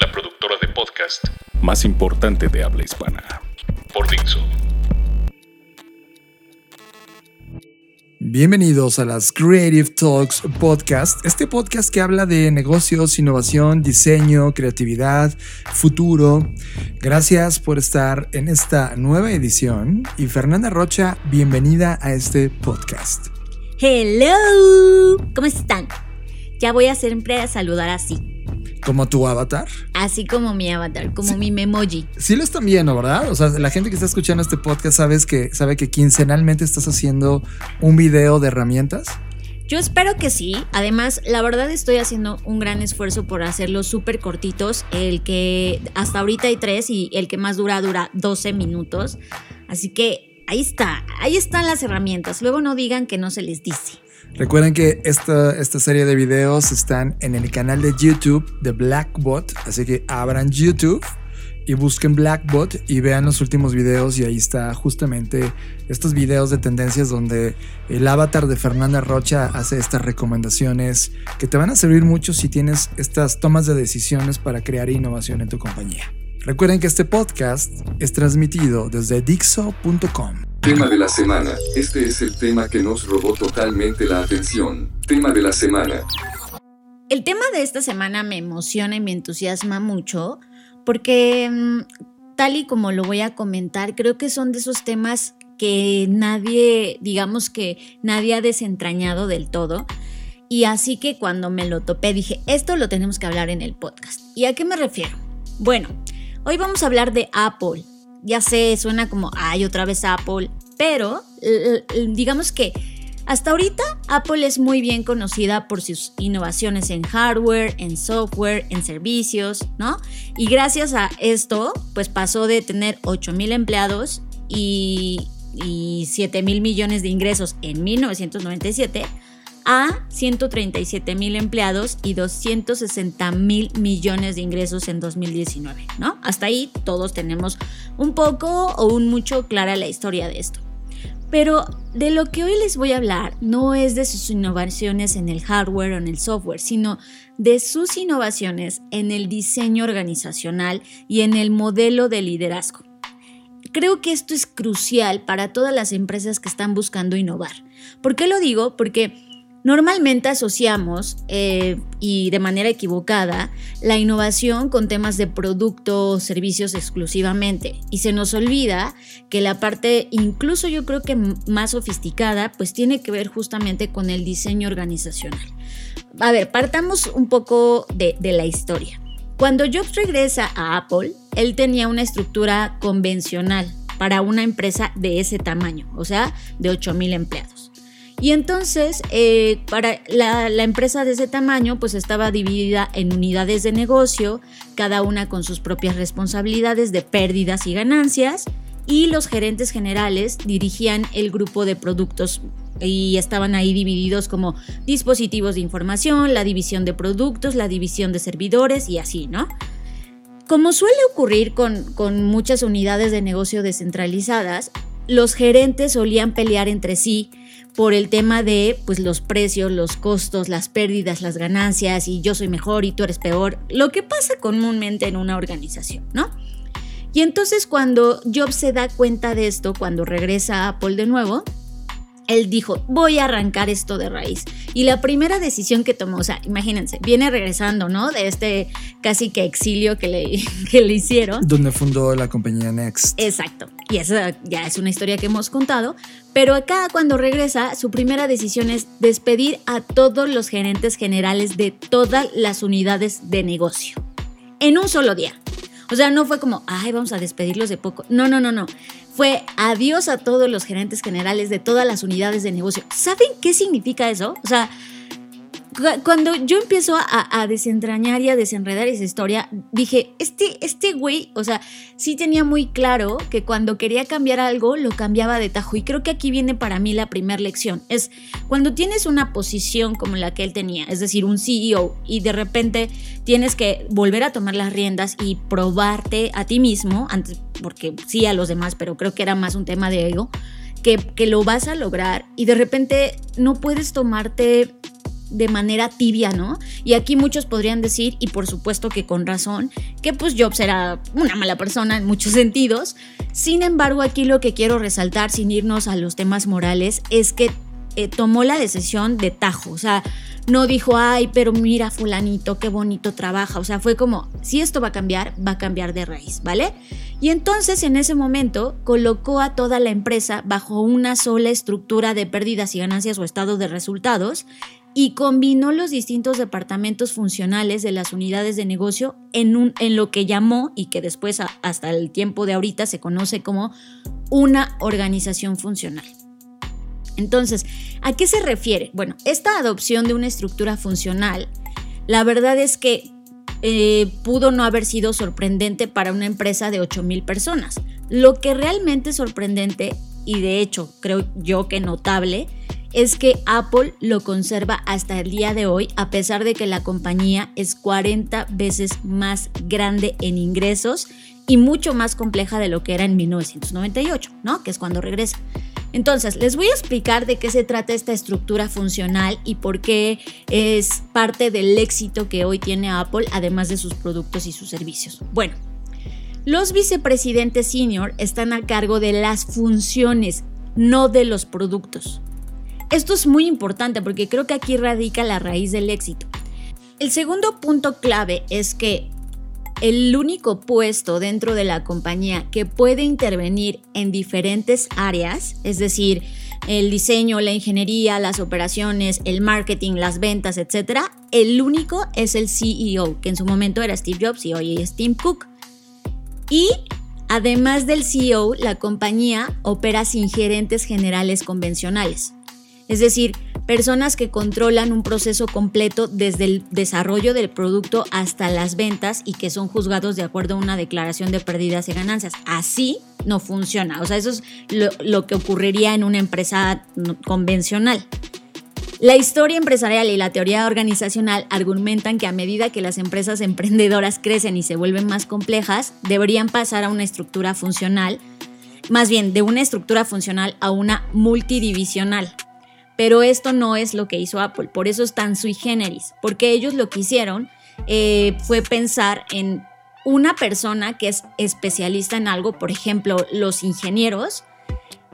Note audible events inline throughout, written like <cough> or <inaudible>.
La productora de podcast más importante de habla hispana. por Dixo. Bienvenidos a las Creative Talks Podcast, este podcast que habla de negocios, innovación, diseño, creatividad, futuro. Gracias por estar en esta nueva edición y Fernanda Rocha, bienvenida a este podcast. Hello, ¿cómo están? Ya voy a siempre a saludar así, Como tu avatar. así como mi avatar, como Sí. mi memoji. Sí lo están viendo, ¿verdad? O sea, la gente que está escuchando este podcast sabes que, sabe que quincenalmente estás haciendo un video de herramientas. Yo espero que sí. Además, la verdad estoy haciendo un gran esfuerzo por hacerlos súper cortitos. El que hasta ahorita hay tres y el que más dura dura 12 minutos. Así que ahí está, ahí están las herramientas. Luego no digan que no se les dice. Recuerden que esta, esta serie de videos están en el canal de YouTube de Blackbot, así que abran YouTube y busquen Blackbot y vean los últimos videos y ahí está justamente estos videos de tendencias donde el avatar de Fernanda Rocha hace estas recomendaciones que te van a servir mucho si tienes estas tomas de decisiones para crear innovación en tu compañía. Recuerden que este podcast es transmitido desde Dixo.com. Tema de la semana. Este es el tema que nos robó totalmente la atención. Tema de la semana. El tema de esta semana me emociona y me entusiasma mucho porque mm, tal y como lo voy a comentar, creo que son de esos temas que nadie, digamos que nadie ha desentrañado del todo. Y así que cuando me lo topé dije, esto lo tenemos que hablar en el podcast. ¿Y a qué me refiero? Bueno, hoy vamos a hablar de Apple. Ya sé, suena como, ay, otra vez Apple, pero digamos que hasta ahorita, Apple es muy bien conocida por sus innovaciones en hardware, en software, en servicios, ¿no? Y gracias a esto, pues pasó de tener 8 mil empleados y, y 7 mil millones de ingresos en 1997 a 137 mil empleados y 260 mil millones de ingresos en 2019, ¿no? Hasta ahí todos tenemos un poco o un mucho clara la historia de esto. Pero de lo que hoy les voy a hablar no es de sus innovaciones en el hardware o en el software, sino de sus innovaciones en el diseño organizacional y en el modelo de liderazgo. Creo que esto es crucial para todas las empresas que están buscando innovar. ¿Por qué lo digo? Porque Normalmente asociamos, eh, y de manera equivocada, la innovación con temas de producto o servicios exclusivamente. Y se nos olvida que la parte, incluso yo creo que más sofisticada, pues tiene que ver justamente con el diseño organizacional. A ver, partamos un poco de, la historia. Cuando Jobs regresa a Apple, él tenía una estructura convencional para una empresa de ese tamaño, o sea, de 8 mil empleados. Y entonces, eh, para la, la empresa de ese tamaño, pues estaba dividida en unidades de negocio, cada una con sus propias responsabilidades de pérdidas y ganancias, y los gerentes generales dirigían el grupo de productos y estaban ahí divididos como dispositivos de información, la división de productos, la división de servidores y así, ¿no? Como suele ocurrir con, con muchas unidades de negocio descentralizadas, los gerentes solían pelear entre sí por el tema de pues los precios, los costos, las pérdidas, las ganancias y yo soy mejor y tú eres peor, lo que pasa comúnmente en una organización, ¿no? Y entonces cuando Jobs se da cuenta de esto, cuando regresa a Apple de nuevo, él dijo, voy a arrancar esto de raíz. Y la primera decisión que tomó, o sea, imagínense, viene regresando, ¿no? De este casi que exilio que le, <laughs> que le hicieron. Donde fundó la compañía Next. Exacto. Y esa ya es una historia que hemos contado. Pero acá cuando regresa, su primera decisión es despedir a todos los gerentes generales de todas las unidades de negocio. En un solo día. O sea, no fue como, ay, vamos a despedirlos de poco. No, no, no, no. Fue adiós a todos los gerentes generales de todas las unidades de negocio. ¿Saben qué significa eso? O sea, cuando yo empiezo a, a desentrañar y a desenredar esa historia, dije, este, este güey, o sea, sí tenía muy claro que cuando quería cambiar algo, lo cambiaba de tajo. Y creo que aquí viene para mí la primera lección. Es cuando tienes una posición como la que él tenía, es decir, un CEO, y de repente tienes que volver a tomar las riendas y probarte a ti mismo, antes, porque sí a los demás, pero creo que era más un tema de ego, que, que lo vas a lograr y de repente no puedes tomarte de manera tibia, ¿no? Y aquí muchos podrían decir, y por supuesto que con razón, que pues Jobs era una mala persona en muchos <laughs> sentidos. Sin embargo, aquí lo que quiero resaltar, sin irnos a los temas morales, es que eh, tomó la decisión de tajo, o sea, no dijo, ay, pero mira fulanito, qué bonito trabaja, o sea, fue como, si esto va a cambiar, va a cambiar de raíz, ¿vale? Y entonces en ese momento colocó a toda la empresa bajo una sola estructura de pérdidas y ganancias o estado de resultados y combinó los distintos departamentos funcionales de las unidades de negocio en, un, en lo que llamó y que después hasta el tiempo de ahorita se conoce como una organización funcional. Entonces, ¿a qué se refiere? Bueno, esta adopción de una estructura funcional, la verdad es que eh, pudo no haber sido sorprendente para una empresa de 8 mil personas. Lo que realmente es sorprendente, y de hecho creo yo que notable, es que Apple lo conserva hasta el día de hoy, a pesar de que la compañía es 40 veces más grande en ingresos y mucho más compleja de lo que era en 1998, ¿no? Que es cuando regresa. Entonces, les voy a explicar de qué se trata esta estructura funcional y por qué es parte del éxito que hoy tiene Apple, además de sus productos y sus servicios. Bueno, los vicepresidentes senior están a cargo de las funciones, no de los productos. Esto es muy importante porque creo que aquí radica la raíz del éxito. El segundo punto clave es que el único puesto dentro de la compañía que puede intervenir en diferentes áreas, es decir, el diseño, la ingeniería, las operaciones, el marketing, las ventas, etc., el único es el CEO, que en su momento era Steve Jobs y hoy es Tim Cook. Y además del CEO, la compañía opera sin gerentes generales convencionales. Es decir, personas que controlan un proceso completo desde el desarrollo del producto hasta las ventas y que son juzgados de acuerdo a una declaración de pérdidas y ganancias. Así no funciona. O sea, eso es lo, lo que ocurriría en una empresa convencional. La historia empresarial y la teoría organizacional argumentan que a medida que las empresas emprendedoras crecen y se vuelven más complejas, deberían pasar a una estructura funcional, más bien de una estructura funcional a una multidivisional. Pero esto no es lo que hizo Apple, por eso es tan sui generis, porque ellos lo que hicieron eh, fue pensar en una persona que es especialista en algo, por ejemplo, los ingenieros,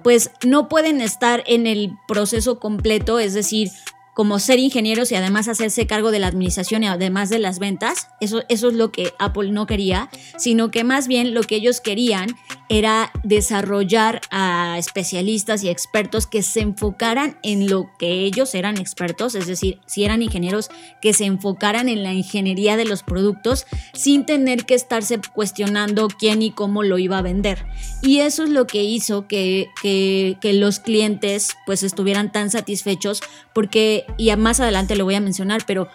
pues no pueden estar en el proceso completo, es decir, como ser ingenieros y además hacerse cargo de la administración y además de las ventas. Eso, eso es lo que Apple no quería, sino que más bien lo que ellos querían era desarrollar a especialistas y expertos que se enfocaran en lo que ellos eran expertos, es decir, si eran ingenieros, que se enfocaran en la ingeniería de los productos sin tener que estarse cuestionando quién y cómo lo iba a vender. Y eso es lo que hizo que, que, los clientes pues estuvieran tan satisfechos porque, y más adelante lo voy a mencionar, pero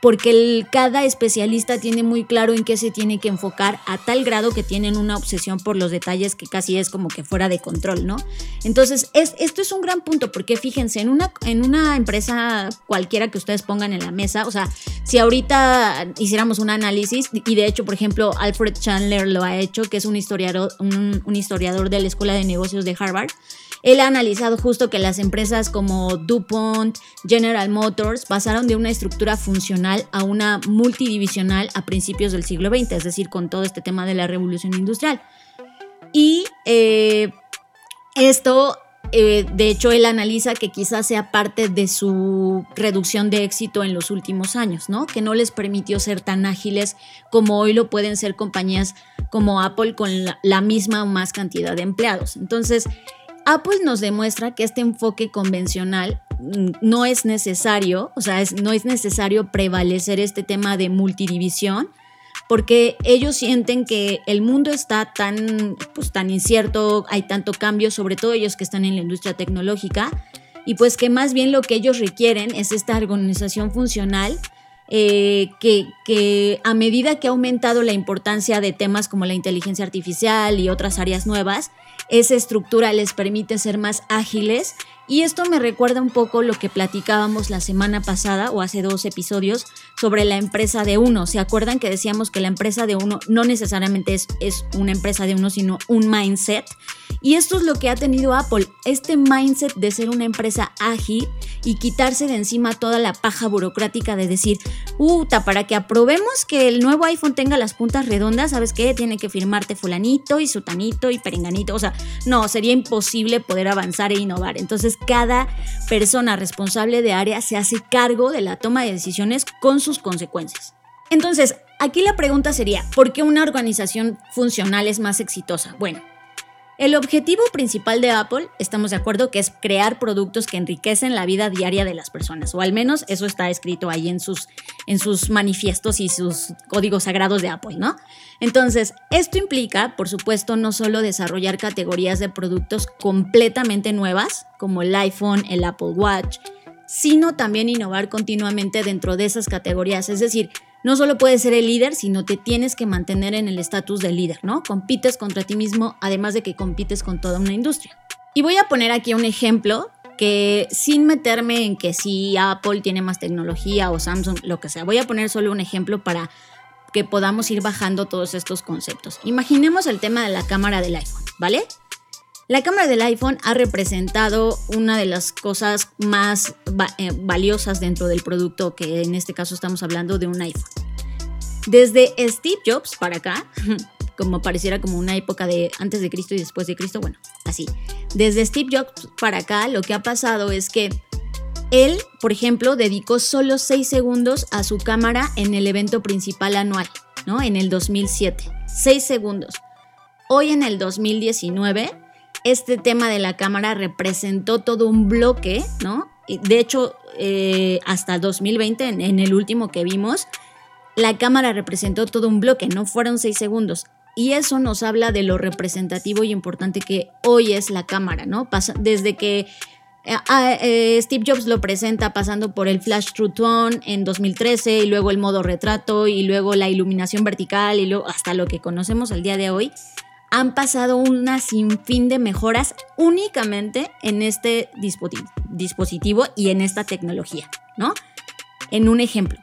porque el, cada especialista tiene muy claro en qué se tiene que enfocar a tal grado que tienen una obsesión por los detalles que casi es como que fuera de control, ¿no? Entonces, es, esto es un gran punto porque fíjense, en una, en una empresa cualquiera que ustedes pongan en la mesa, o sea, si ahorita hiciéramos un análisis, y de hecho, por ejemplo, Alfred Chandler lo ha hecho, que es un historiador, un, un historiador de la Escuela de Negocios de Harvard, él ha analizado justo que las empresas como DuPont, General Motors pasaron de una estructura funcional a una multidivisional a principios del siglo XX, es decir, con todo este tema de la revolución industrial. Y eh, esto, eh, de hecho, él analiza que quizás sea parte de su reducción de éxito en los últimos años, ¿no? Que no les permitió ser tan ágiles como hoy lo pueden ser compañías como Apple con la, la misma o más cantidad de empleados. Entonces, Apple nos demuestra que este enfoque convencional no es necesario, o sea, no es necesario prevalecer este tema de multidivisión, porque ellos sienten que el mundo está tan, pues, tan incierto, hay tanto cambio, sobre todo ellos que están en la industria tecnológica, y pues que más bien lo que ellos requieren es esta organización funcional eh, que, a medida que ha aumentado la importancia de temas como la inteligencia artificial y otras áreas nuevas, esa estructura les permite ser más ágiles y esto me recuerda un poco lo que platicábamos la semana pasada o hace dos episodios sobre la empresa de uno. ¿Se acuerdan que decíamos que la empresa de uno no necesariamente es, es una empresa de uno, sino un mindset? Y esto es lo que ha tenido Apple, este mindset de ser una empresa ágil y quitarse de encima toda la paja burocrática de decir, puta, para que aprobemos que el nuevo iPhone tenga las puntas redondas, ¿sabes qué? Tiene que firmarte fulanito y sutanito y perenganito. O sea, no, sería imposible poder avanzar e innovar. Entonces, cada persona responsable de área se hace cargo de la toma de decisiones con sus consecuencias. Entonces, aquí la pregunta sería, ¿por qué una organización funcional es más exitosa? Bueno, el objetivo principal de Apple, estamos de acuerdo, que es crear productos que enriquecen la vida diaria de las personas, o al menos eso está escrito ahí en sus, en sus manifiestos y sus códigos sagrados de Apple, ¿no? Entonces, esto implica, por supuesto, no solo desarrollar categorías de productos completamente nuevas, como el iPhone, el Apple Watch, sino también innovar continuamente dentro de esas categorías, es decir, no solo puedes ser el líder, sino te tienes que mantener en el estatus de líder, ¿no? Compites contra ti mismo, además de que compites con toda una industria. Y voy a poner aquí un ejemplo que sin meterme en que si Apple tiene más tecnología o Samsung, lo que sea, voy a poner solo un ejemplo para que podamos ir bajando todos estos conceptos. Imaginemos el tema de la cámara del iPhone, ¿vale? La cámara del iPhone ha representado una de las cosas más eh, valiosas dentro del producto, que en este caso estamos hablando de un iPhone. Desde Steve Jobs para acá, <laughs> como pareciera como una época de antes de Cristo y después de Cristo, bueno, así. Desde Steve Jobs para acá, lo que ha pasado es que él, por ejemplo, dedicó solo 6 segundos a su cámara en el evento principal anual, ¿no? En el 2007. 6 segundos. Hoy en el 2019 este tema de la cámara representó todo un bloque, ¿no? De hecho, eh, hasta 2020, en, el último que vimos, la cámara representó todo un bloque, no fueron seis segundos. Y eso nos habla de lo representativo y importante que hoy es la cámara, ¿no? desde que eh, eh, Steve Jobs lo presenta pasando por el Flash True Tone en 2013 y luego el modo retrato y luego la iluminación vertical y luego hasta lo que conocemos al día de hoy han pasado una sinfín de mejoras únicamente en este dispositivo y en esta tecnología, ¿no? En un ejemplo,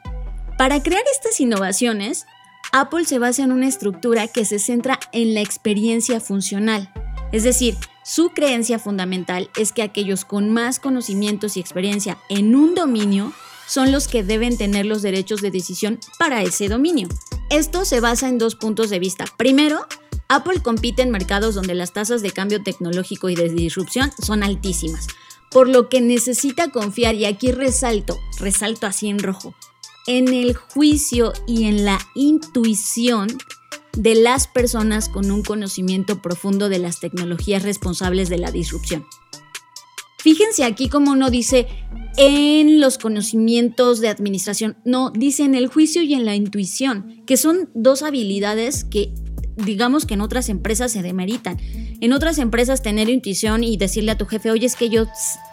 para crear estas innovaciones, Apple se basa en una estructura que se centra en la experiencia funcional, es decir, su creencia fundamental es que aquellos con más conocimientos y experiencia en un dominio son los que deben tener los derechos de decisión para ese dominio. Esto se basa en dos puntos de vista. Primero, Apple compite en mercados donde las tasas de cambio tecnológico y de disrupción son altísimas, por lo que necesita confiar, y aquí resalto, resalto así en rojo, en el juicio y en la intuición de las personas con un conocimiento profundo de las tecnologías responsables de la disrupción. Fíjense aquí como no dice en los conocimientos de administración, no, dice en el juicio y en la intuición, que son dos habilidades que digamos que en otras empresas se demeritan. En otras empresas tener intuición y decirle a tu jefe, oye, es que yo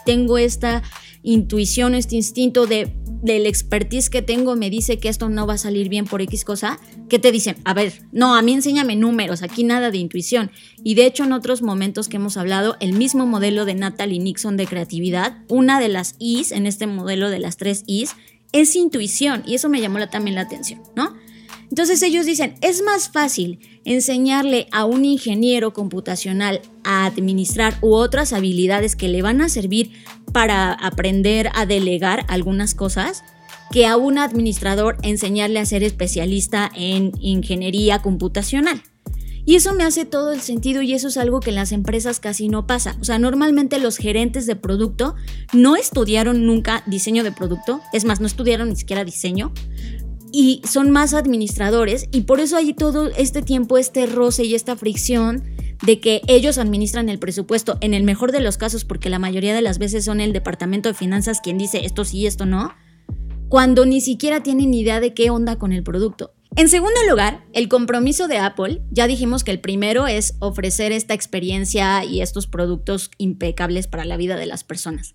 tengo esta intuición, este instinto de del expertise que tengo me dice que esto no va a salir bien por X cosa, ¿qué te dicen? A ver, no, a mí enséñame números, aquí nada de intuición. Y de hecho en otros momentos que hemos hablado, el mismo modelo de Natalie Nixon de creatividad, una de las Is en este modelo de las tres Is, es intuición y eso me llamó también la atención, ¿no? Entonces ellos dicen, es más fácil enseñarle a un ingeniero computacional a administrar u otras habilidades que le van a servir para aprender a delegar algunas cosas que a un administrador enseñarle a ser especialista en ingeniería computacional. Y eso me hace todo el sentido y eso es algo que en las empresas casi no pasa. O sea, normalmente los gerentes de producto no estudiaron nunca diseño de producto, es más, no estudiaron ni siquiera diseño, y son más administradores y por eso hay todo este tiempo este roce y esta fricción de que ellos administran el presupuesto en el mejor de los casos porque la mayoría de las veces son el departamento de finanzas quien dice esto sí, esto no, cuando ni siquiera tienen idea de qué onda con el producto. En segundo lugar, el compromiso de Apple, ya dijimos que el primero es ofrecer esta experiencia y estos productos impecables para la vida de las personas.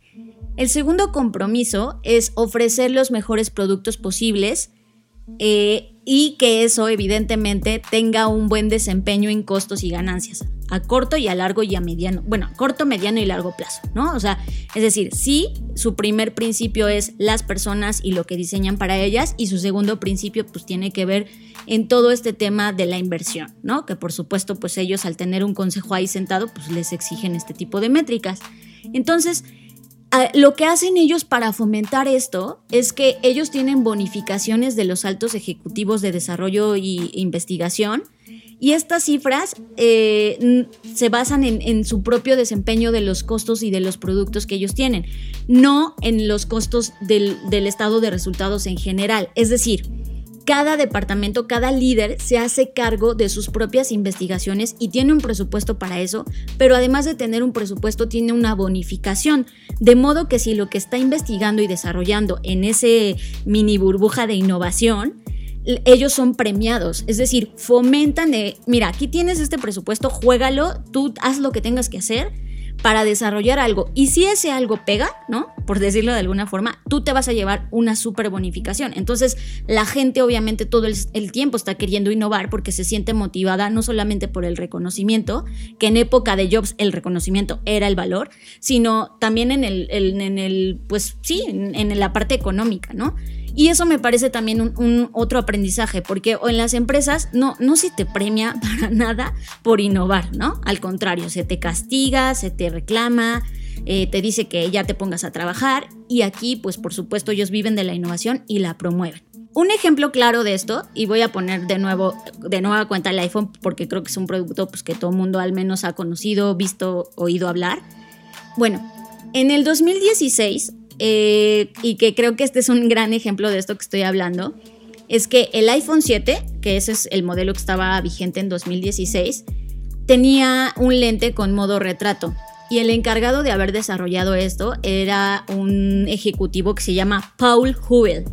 El segundo compromiso es ofrecer los mejores productos posibles eh, y que eso evidentemente tenga un buen desempeño en costos y ganancias a corto y a largo y a mediano, bueno, corto, mediano y largo plazo, ¿no? O sea, es decir, sí, su primer principio es las personas y lo que diseñan para ellas y su segundo principio pues tiene que ver en todo este tema de la inversión, ¿no? Que por supuesto pues ellos al tener un consejo ahí sentado pues les exigen este tipo de métricas. Entonces, lo que hacen ellos para fomentar esto es que ellos tienen bonificaciones de los altos ejecutivos de desarrollo e investigación y estas cifras eh, se basan en, su propio desempeño de los costos y de los productos que ellos tienen, no en los costos del estado de resultados en general. Es decir, cada departamento, cada líder se hace cargo de sus propias investigaciones y tiene un presupuesto para eso, pero además de tener un presupuesto tiene una bonificación, de modo que si lo que está investigando y desarrollando en ese mini burbuja de innovación, ellos son premiados, es decir, fomentan de, mira, aquí tienes este presupuesto, juégalo, tú haz lo que tengas que hacer para desarrollar algo. Y si ese algo pega, ¿no? Por decirlo de alguna forma, tú te vas a llevar una super bonificación. Entonces, la gente obviamente todo el, tiempo está queriendo innovar porque se siente motivada no solamente por el reconocimiento, que en época de Jobs el reconocimiento era el valor, sino también en el, en el pues sí, en la parte económica, ¿no? Y eso me parece también un, otro aprendizaje, porque en las empresas no, no se te premia <laughs> para nada por innovar, ¿no? Al contrario, se te castiga, se te reclama, eh, te dice que ya te pongas a trabajar y aquí, pues por supuesto, ellos viven de la innovación y la promueven. Un ejemplo claro de esto, y voy a poner de nuevo, de nueva cuenta el iPhone, porque creo que es un producto pues, que todo el mundo al menos ha conocido, visto, oído hablar. Bueno, en el 2016 eh, y que creo que este es un gran ejemplo de esto que estoy hablando, es que el iPhone 7, que ese es el modelo que estaba vigente en 2016, tenía un lente con modo retrato. Y el encargado de haber desarrollado esto era un ejecutivo que se llama Paul Huel.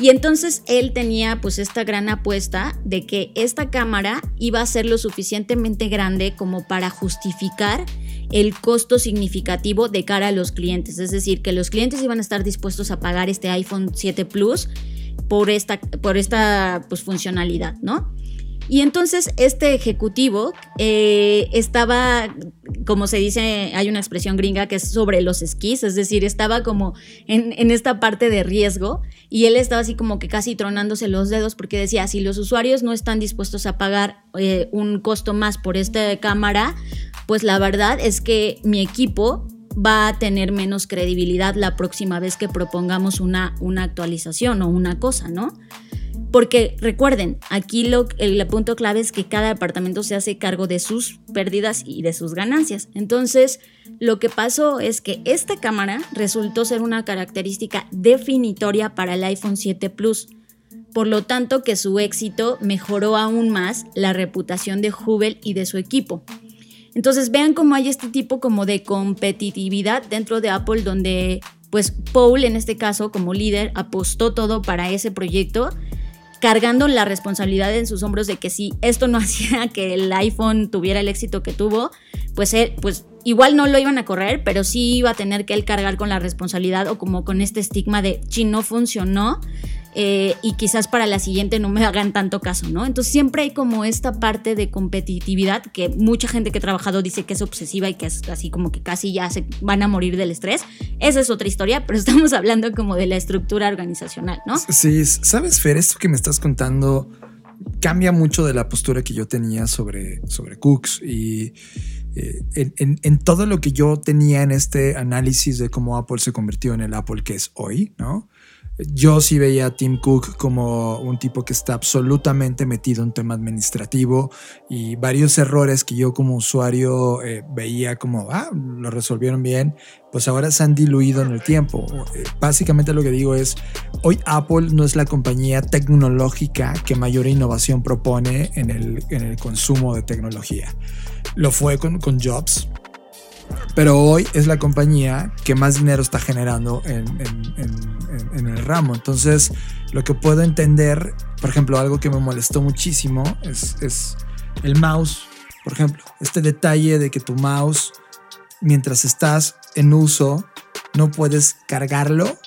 Y entonces él tenía pues esta gran apuesta de que esta cámara iba a ser lo suficientemente grande como para justificar el costo significativo de cara a los clientes. Es decir, que los clientes iban a estar dispuestos a pagar este iPhone 7 Plus por esta, por esta pues, funcionalidad, ¿no? Y entonces este ejecutivo eh, estaba, como se dice, hay una expresión gringa que es sobre los esquís, es decir, estaba como en, esta parte de riesgo y él estaba así como que casi tronándose los dedos porque decía, si los usuarios no están dispuestos a pagar eh, un costo más por esta cámara, pues la verdad es que mi equipo va a tener menos credibilidad la próxima vez que propongamos una, una actualización o una cosa, ¿no? Porque recuerden, aquí lo, el punto clave es que cada departamento se hace cargo de sus pérdidas y de sus ganancias. Entonces, lo que pasó es que esta cámara resultó ser una característica definitoria para el iPhone 7 Plus. Por lo tanto, que su éxito mejoró aún más la reputación de Hubble y de su equipo. Entonces, vean cómo hay este tipo como de competitividad dentro de Apple donde pues Paul en este caso como líder apostó todo para ese proyecto cargando la responsabilidad en sus hombros de que si esto no <laughs> hacía que el iPhone tuviera el éxito que tuvo, pues, él, pues igual no lo iban a correr, pero sí iba a tener que él cargar con la responsabilidad o como con este estigma de si no funcionó, eh, y quizás para la siguiente no me hagan tanto caso, ¿no? Entonces siempre hay como esta parte de competitividad que mucha gente que ha trabajado dice que es obsesiva y que es así como que casi ya se van a morir del estrés. Esa es otra historia, pero <laughs> estamos hablando como de la estructura organizacional, ¿no? Sí, sabes, Fer, esto que me estás contando cambia mucho de la postura que yo tenía sobre, sobre Cooks y eh, en, en, todo lo que yo tenía en este análisis de cómo Apple se convirtió en el Apple que es hoy, ¿no? Yo sí veía a Tim Cook como un tipo que está absolutamente metido en tema administrativo y varios errores que yo como usuario eh, veía como, ah, lo resolvieron bien, pues ahora se han diluido en el tiempo. Eh, básicamente lo que digo es, hoy Apple no es la compañía tecnológica que mayor innovación propone en el, en el consumo de tecnología. Lo fue con, con Jobs, pero hoy es la compañía que más dinero está generando en, el ramo. Entonces, lo que puedo entender, por ejemplo, algo que me molestó muchísimo es, es el mouse. Por ejemplo, este detalle de que tu mouse, mientras estás en uso, no puedes cargarlo,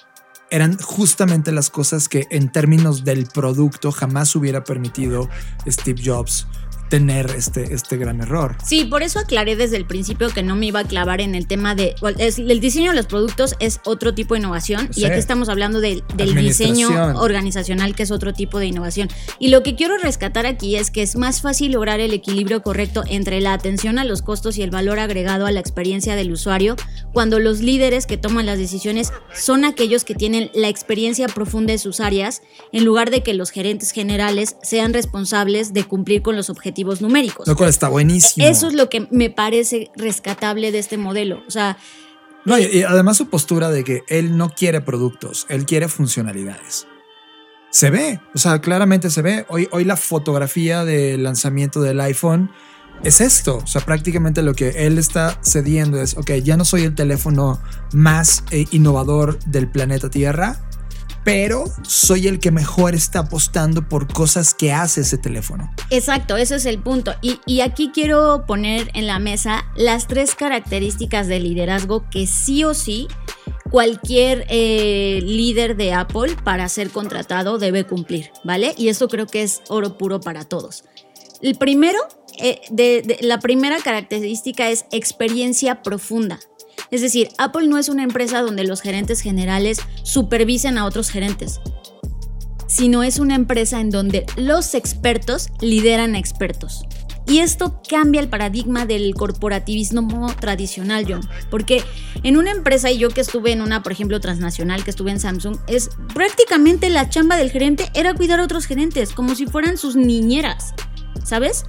eran justamente las cosas que en términos del producto jamás hubiera permitido Steve Jobs tener este, este gran error. Sí, por eso aclaré desde el principio que no me iba a clavar en el tema de... es- el diseño de los productos es otro tipo de innovación Sí. y aquí estamos hablando del- del diseño organizacional que es otro tipo de innovación. Y lo que quiero rescatar aquí es que es más fácil lograr el equilibrio correcto entre la atención a los costos y el valor agregado a la experiencia del usuario cuando los líderes que toman las decisiones son aquellos que tienen la experiencia profunda de sus áreas en lugar de que los gerentes generales sean responsables de cumplir con los objetivos numéricos. Lo cual está buenísimo. Eso es lo que me parece rescatable de este modelo. O sea, No, y, y además su postura de que él no quiere productos, él quiere funcionalidades. Se ve, o sea, claramente se ve. Hoy, hoy la fotografía del lanzamiento del iPhone es esto. O sea, prácticamente lo que él está cediendo es, ok, ya no soy el teléfono más eh, innovador del planeta Tierra, pero soy el que mejor está apostando por cosas que hace ese teléfono. exacto, ese es el punto. Y, aquí quiero poner en la mesa las tres características de liderazgo que sí o sí cualquier eh, líder de Apple para ser contratado debe cumplir, ¿vale? Y esto creo que es oro puro para todos. El primero, eh, de- la primera característica es experiencia profunda. Es decir, Apple no es una empresa donde los gerentes generales supervisen a otros gerentes, sino es una empresa en donde los expertos lideran a expertos. Y esto cambia el paradigma del corporativismo tradicional, John. Porque en una empresa, y yo que estuve en una, por ejemplo, transnacional, que estuve en Samsung, es prácticamente la chamba del gerente era cuidar a otros gerentes, como si fueran sus niñeras, ¿sabes?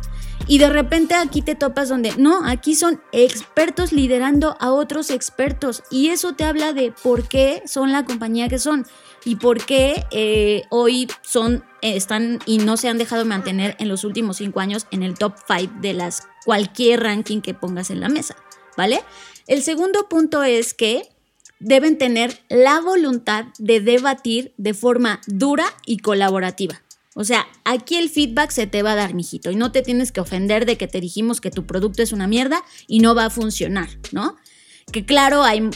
Y de repente aquí te topas donde, no, aquí son expertos liderando a otros expertos. Y eso te habla de por qué son la compañía que son y por qué eh, hoy son, eh, están y no se han dejado mantener en los últimos cinco años en el top 5 de las cualquier ranking que pongas en la mesa, ¿vale? El segundo punto es que deben tener la voluntad de debatir de forma dura y colaborativa. O sea, aquí el feedback se te va a dar, mijito, y no te tienes que ofender de que te dijimos que tu producto es una mierda y no va a funcionar, ¿no? Que claro, hay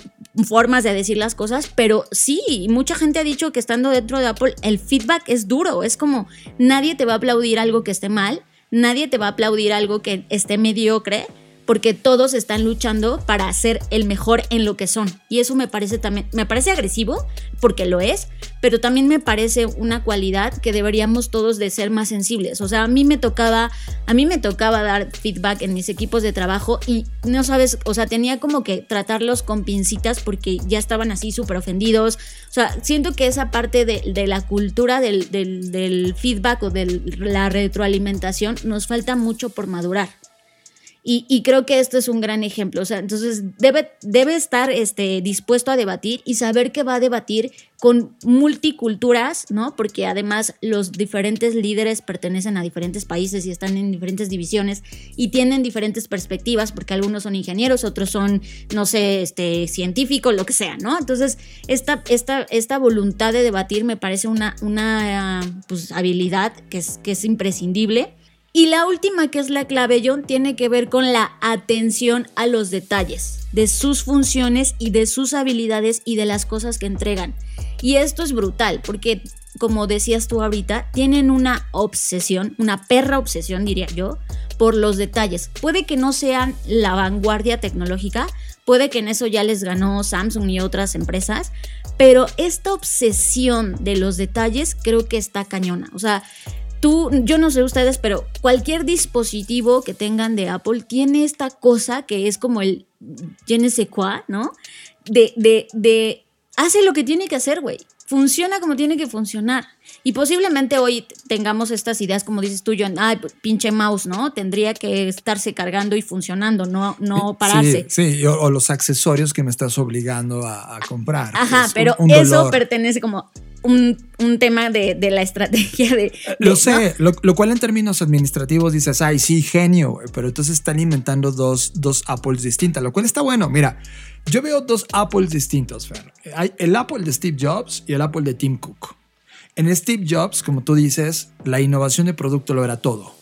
formas de decir las cosas, pero sí, mucha gente ha dicho que estando dentro de Apple el feedback es duro, es como nadie te va a aplaudir algo que esté mal, nadie te va a aplaudir algo que esté mediocre, porque todos están luchando para ser el mejor en lo que son. Y eso me parece también, me parece agresivo, porque lo es, pero también me parece una cualidad que deberíamos todos de ser más sensibles. O sea, a mí me tocaba, a mí me tocaba dar feedback en mis equipos de trabajo y no sabes, o sea, tenía como que tratarlos con pincitas porque ya estaban así súper ofendidos. O sea, siento que esa parte de, la cultura del, del- del feedback o de la retroalimentación nos falta mucho por madurar. Y, y creo que esto es un gran ejemplo. O sea, entonces debe, debe estar este, dispuesto a debatir y saber que va a debatir con multiculturas, ¿no? Porque además los diferentes líderes pertenecen a diferentes países y están en diferentes divisiones y tienen diferentes perspectivas, porque algunos son ingenieros, otros son, no sé, este, científicos, lo que sea, ¿no? Entonces, esta, esta, esta voluntad de debatir me parece una, una pues, habilidad que es, que es imprescindible. Y la última, que es la clave, tiene que ver con la atención a los detalles de sus funciones y de sus habilidades y de las cosas que entregan. Y esto es brutal, porque como decías tú ahorita, tienen una obsesión, una perra obsesión, diría yo, por los detalles. Puede que no sean la vanguardia tecnológica, puede que en eso ya les ganó Samsung y otras empresas, pero esta obsesión de los detalles creo que está cañona. O sea, tú, yo no sé ustedes, pero cualquier dispositivo que tengan de Apple tiene esta cosa que es como el je ne sais quoi, ¿no? De, de, de, hace lo que tiene que hacer, güey. Funciona como tiene que funcionar. Y posiblemente hoy tengamos estas ideas, como dices tú, John, ay, pues, pinche mouse, ¿no? Tendría que estarse cargando y funcionando, no, no pararse. Sí, sí, o, o los accesorios que me estás obligando a, a comprar. Ajá, Es pero un- un eso pertenece como un, un tema de, de la estrategia de... Lo de- sé, lo, lo cual en términos administrativos dices, ay, sí, genio, güey", pero entonces están inventando dos, dos Apples distintas, lo cual está bueno. Mira, yo veo dos Apples distintos, Fer. Hay el Apple de Steve Jobs y el Apple de Tim Cook. En Steve Jobs, como tú dices, la innovación de producto lo era todo.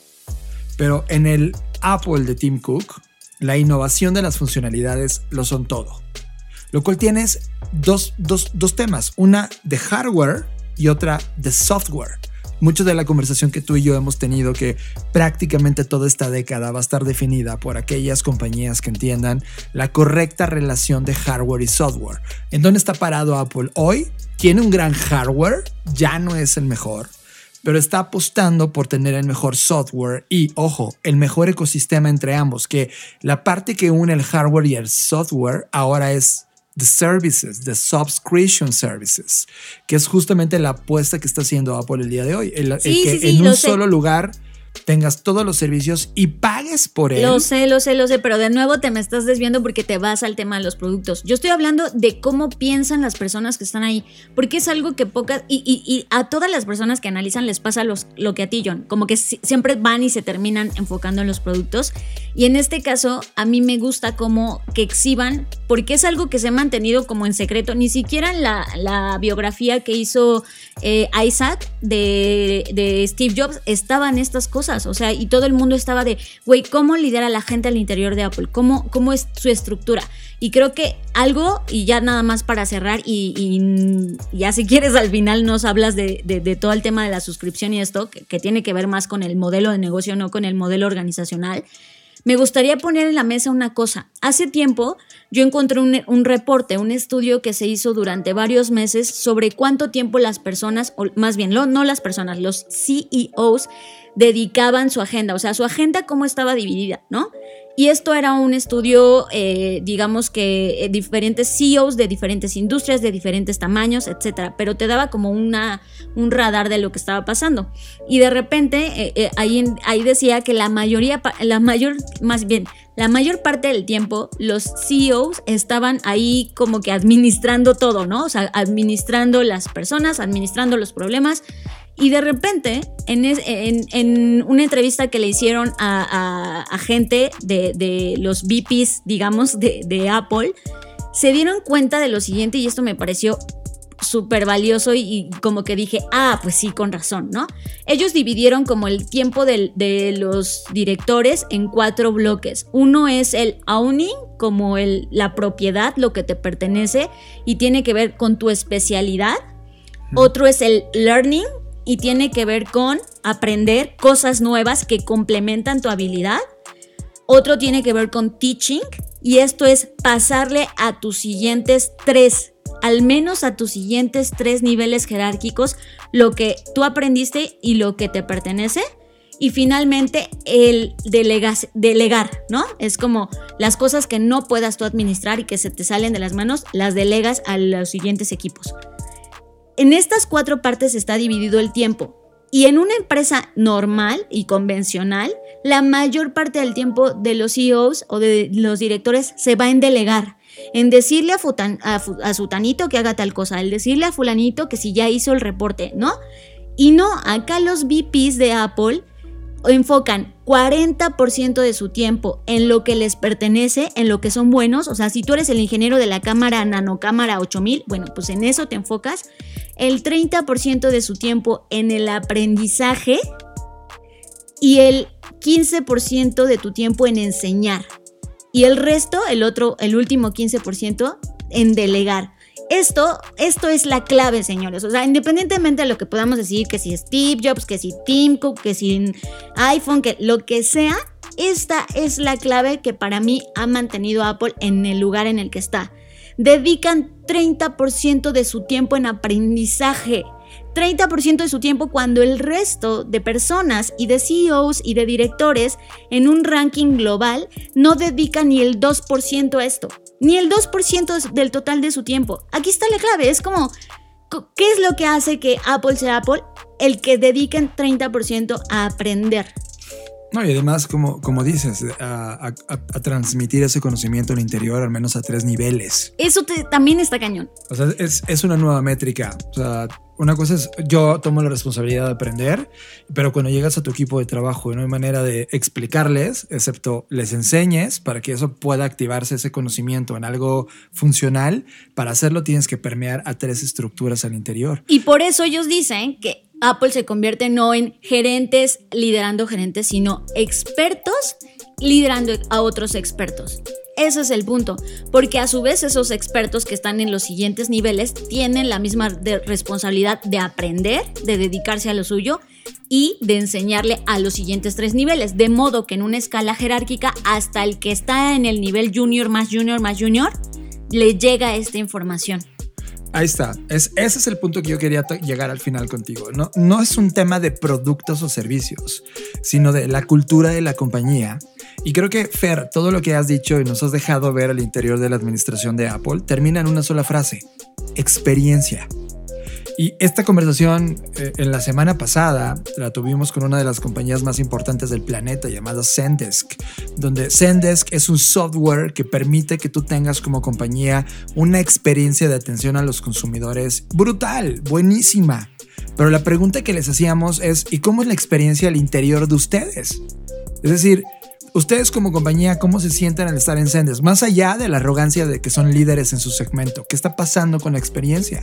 Pero en el Apple de Tim Cook, la innovación de las funcionalidades lo son todo. lo cual tienes dos, dos, dos temas, una de hardware y otra de software. Mucho de la conversación que tú y yo hemos tenido, que prácticamente toda esta década va a estar definida por aquellas compañías que entiendan la correcta relación de hardware y software. ¿En dónde está parado Apple hoy? Tiene un gran hardware, ya no es el mejor, pero está apostando por tener el mejor software y, ojo, el mejor ecosistema entre ambos, que la parte que une el hardware y el software ahora es the services, the subscription services, que es justamente la apuesta que está haciendo Apple el día de hoy. El, el Sí, que sí, sí, en un sé. solo lugar tengas todos los servicios y pagues por él. Lo sé, lo sé, lo sé, pero de nuevo te me estás desviando porque te vas al tema de los productos. Yo estoy hablando de cómo piensan las personas que están ahí, porque es algo que pocas, y, y- y a todas las personas que analizan les pasa los, lo que a ti, John, como que si- siempre van y se terminan enfocando en los productos. Y en este caso, a mí me gusta como que exhiban, porque es algo que se ha mantenido como en secreto, ni siquiera en la, la biografía que hizo eh, Isaac de, de Steve Jobs estaban estas cosas, o sea, y todo el mundo estaba de, güey, ¿cómo lidera la gente al interior de Apple? ¿Cómo, ¿Cómo es su estructura? Y creo que algo, y ya nada más para cerrar, y, ya si quieres al final nos hablas de, de- todo el tema de la suscripción y esto, que tiene que ver más con el modelo de negocio, no con el modelo organizacional. Me gustaría poner en la mesa una cosa. Hace tiempo yo encontré un, reporte, un estudio que se hizo durante varios meses sobre cuánto tiempo las personas, o más bien, lo- no las personas, los CEOs dedicaban su agenda, o sea, su agenda cómo estaba dividida, ¿no? Y esto era un estudio, eh, digamos que eh, diferentes CEOs de diferentes industrias, de diferentes tamaños, etcétera, pero te daba como una, un radar de lo que estaba pasando. Y de repente eh, eh, ahí, ahí decía que la mayoría, la mayor, más bien, la mayor parte del tiempo los CEOs estaban ahí como que administrando todo, ¿no? O sea, administrando las personas, administrando los problemas. Y de repente, en, es- en- en una entrevista que le hicieron a, a- a gente de, de los VPs, digamos, de, de Apple, se dieron cuenta de lo siguiente y esto me pareció súper valioso y, y como que dije, ah, pues sí, con razón, ¿no? Ellos dividieron como el tiempo del- de los directores en cuatro bloques. Uno es el owning, como el, la propiedad, lo que te pertenece y tiene que ver con tu especialidad. Otro es el learning y tiene que ver con aprender cosas nuevas que complementan tu habilidad. Otro tiene que ver con teaching y esto es pasarle a tus siguientes tres, al menos a tus siguientes tres niveles jerárquicos, lo que tú aprendiste y lo que te pertenece. Y finalmente el delegar, ¿no? Es como las cosas que no puedas tú administrar y que se te salen de las manos, las delegas a los siguientes equipos. En estas cuatro partes está dividido el tiempo. Y en una empresa normal y convencional, la mayor parte del tiempo de los CEOs o de los directores se va en delegar. En decirle a, futan- sutanito que haga tal cosa, el decirle a fulanito que si ya hizo el reporte, ¿no? Y no, acá los VPs de Apple enfocan 40% de su tiempo en lo que les pertenece, en lo que son buenos. O sea, si tú eres el ingeniero de la cámara nanocámara 8000, bueno, pues en eso te enfocas. El 30% de su tiempo en el aprendizaje y el 15% de tu tiempo en enseñar. Y el resto, el otro, el último 15% en delegar. Esto, esto es la clave, señores. O sea, independientemente de lo que podamos decir, que si Steve Jobs, que si Tim Cook, que si iPhone, que lo que sea, esta es la clave que para mí ha mantenido Apple en el lugar en el que está. Dedican 30% de su tiempo en aprendizaje. 30% de su tiempo cuando el resto de personas y de CEOs y de directores en un ranking global no dedican ni el 2% a esto, ni el 2% del total de su tiempo. Aquí está la clave, es como, co- ¿qué es lo que hace que Apple sea Apple? El que dediquen 30% a aprender. No, y además, como, como dices, a, a- a- a transmitir ese conocimiento al interior, al menos a tres niveles. Eso te- también está cañón. O sea, es, es una nueva métrica. O sea, una cosa es, yo tomo la responsabilidad de aprender, pero cuando llegas a tu equipo de trabajo no hay manera de explicarles, excepto les enseñes para que eso pueda activarse ese conocimiento en algo funcional, para hacerlo tienes que permear a tres estructuras al interior. Y por eso ellos dicen que Apple se convierte no en gerentes liderando gerentes, sino expertos liderando a otros expertos. Ese es el punto, porque a su vez esos expertos que están en los siguientes niveles tienen la misma responsabilidad de aprender, de dedicarse a lo suyo y de enseñarle a los siguientes tres niveles, de modo que en una escala jerárquica hasta el que está en el nivel junior más junior más junior, le llega esta información. Ahí está. Es, ese es el punto que yo quería llegar al final contigo. No, no es un tema de productos o servicios, sino de la cultura de la compañía. Y creo que, Fer, todo lo que has dicho y nos has dejado ver al interior de la administración de Apple termina en una sola frase. Experiencia. Y esta conversación eh, en la semana pasada la tuvimos con una de las compañías más importantes del planeta llamada Zendesk, donde Zendesk es un software que permite que tú tengas como compañía una experiencia de atención a los consumidores brutal, buenísima. Pero la pregunta que les hacíamos es, ¿y cómo es la experiencia al interior de ustedes? Es decir, Ustedes como compañía, ¿cómo se sienten al estar en Sendes? Más allá de la arrogancia de que son líderes en su segmento, ¿qué está pasando con la experiencia?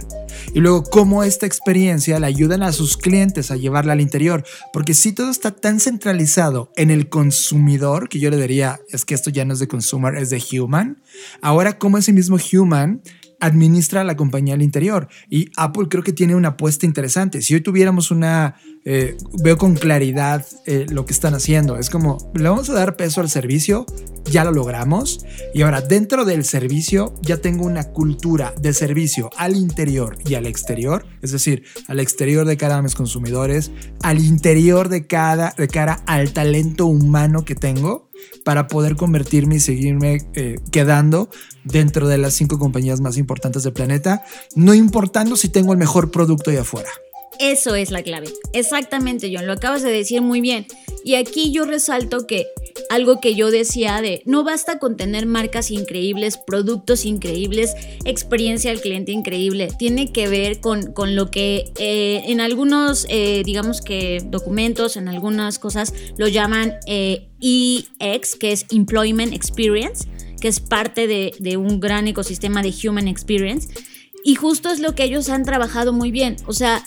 Y luego, ¿cómo esta experiencia le ayudan a sus clientes a llevarla al interior? Porque si todo está tan centralizado en el consumidor, que yo le diría, es que esto ya no es de consumer, es de human, ahora ¿cómo ese mismo human administra la compañía al interior. Y Apple creo que tiene una apuesta interesante. Si hoy tuviéramos una, eh, veo con claridad eh, lo que están haciendo. Es como, le vamos a dar peso al servicio, ya lo logramos. Y ahora dentro del servicio ya tengo una cultura de servicio al interior y al exterior. Es decir, al exterior de cara a mis consumidores, al interior de, cada, de cara al talento humano que tengo para poder convertirme y seguirme eh, quedando dentro de las cinco compañías más importantes del planeta, no importando si tengo el mejor producto ahí afuera. Eso es la clave. Exactamente, John, lo acabas de decir muy bien. Y aquí yo resalto que algo que yo decía de no basta con tener marcas increíbles, productos increíbles, experiencia al cliente increíble. Tiene que ver con, con lo que eh, en algunos, eh, digamos que documentos, en algunas cosas lo llaman eh, EX, que es Employment Experience, que es parte de, de un gran ecosistema de Human Experience. Y justo es lo que ellos han trabajado muy bien. O sea,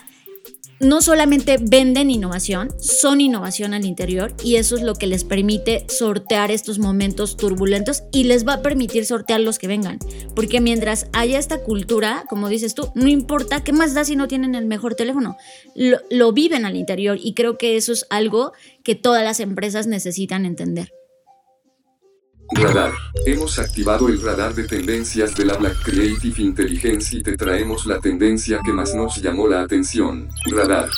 no solamente venden innovación, son innovación al interior y eso es lo que les permite sortear estos momentos turbulentos y les va a permitir sortear los que vengan. Porque mientras haya esta cultura, como dices tú, no importa qué más da si no tienen el mejor teléfono, lo, lo viven al interior y creo que eso es algo que todas las empresas necesitan entender. Radar. Hemos activado el radar de tendencias de la Black Creative Intelligence y te traemos la tendencia que más nos llamó la atención. Radar.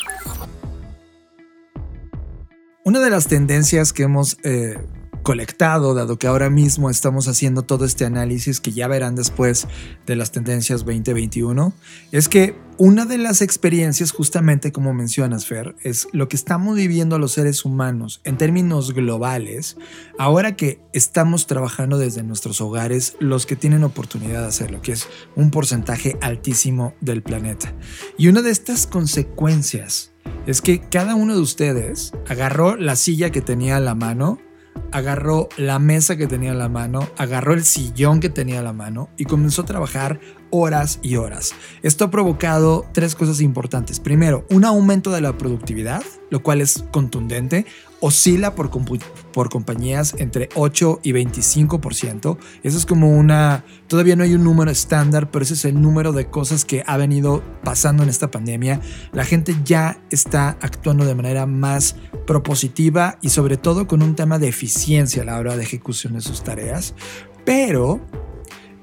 Una de las tendencias que hemos eh, colectado, dado que ahora mismo estamos haciendo todo este análisis que ya verán después de las tendencias 2021, es que una de las experiencias, justamente como mencionas, Fer, es lo que estamos viviendo los seres humanos en términos globales, ahora que estamos trabajando desde nuestros hogares, los que tienen oportunidad de hacerlo, que es un porcentaje altísimo del planeta. Y una de estas consecuencias es que cada uno de ustedes agarró la silla que tenía a la mano, agarró la mesa que tenía en la mano, agarró el sillón que tenía en la mano y comenzó a trabajar horas y horas. Esto ha provocado tres cosas importantes. Primero, un aumento de la productividad, lo cual es contundente, oscila por, por compañías entre 8 y 25%. Eso es como una, todavía no hay un número estándar, pero ese es el número de cosas que ha venido pasando en esta pandemia. La gente ya está actuando de manera más propositiva y sobre todo con un tema de eficiencia a la hora de ejecución de sus tareas. Pero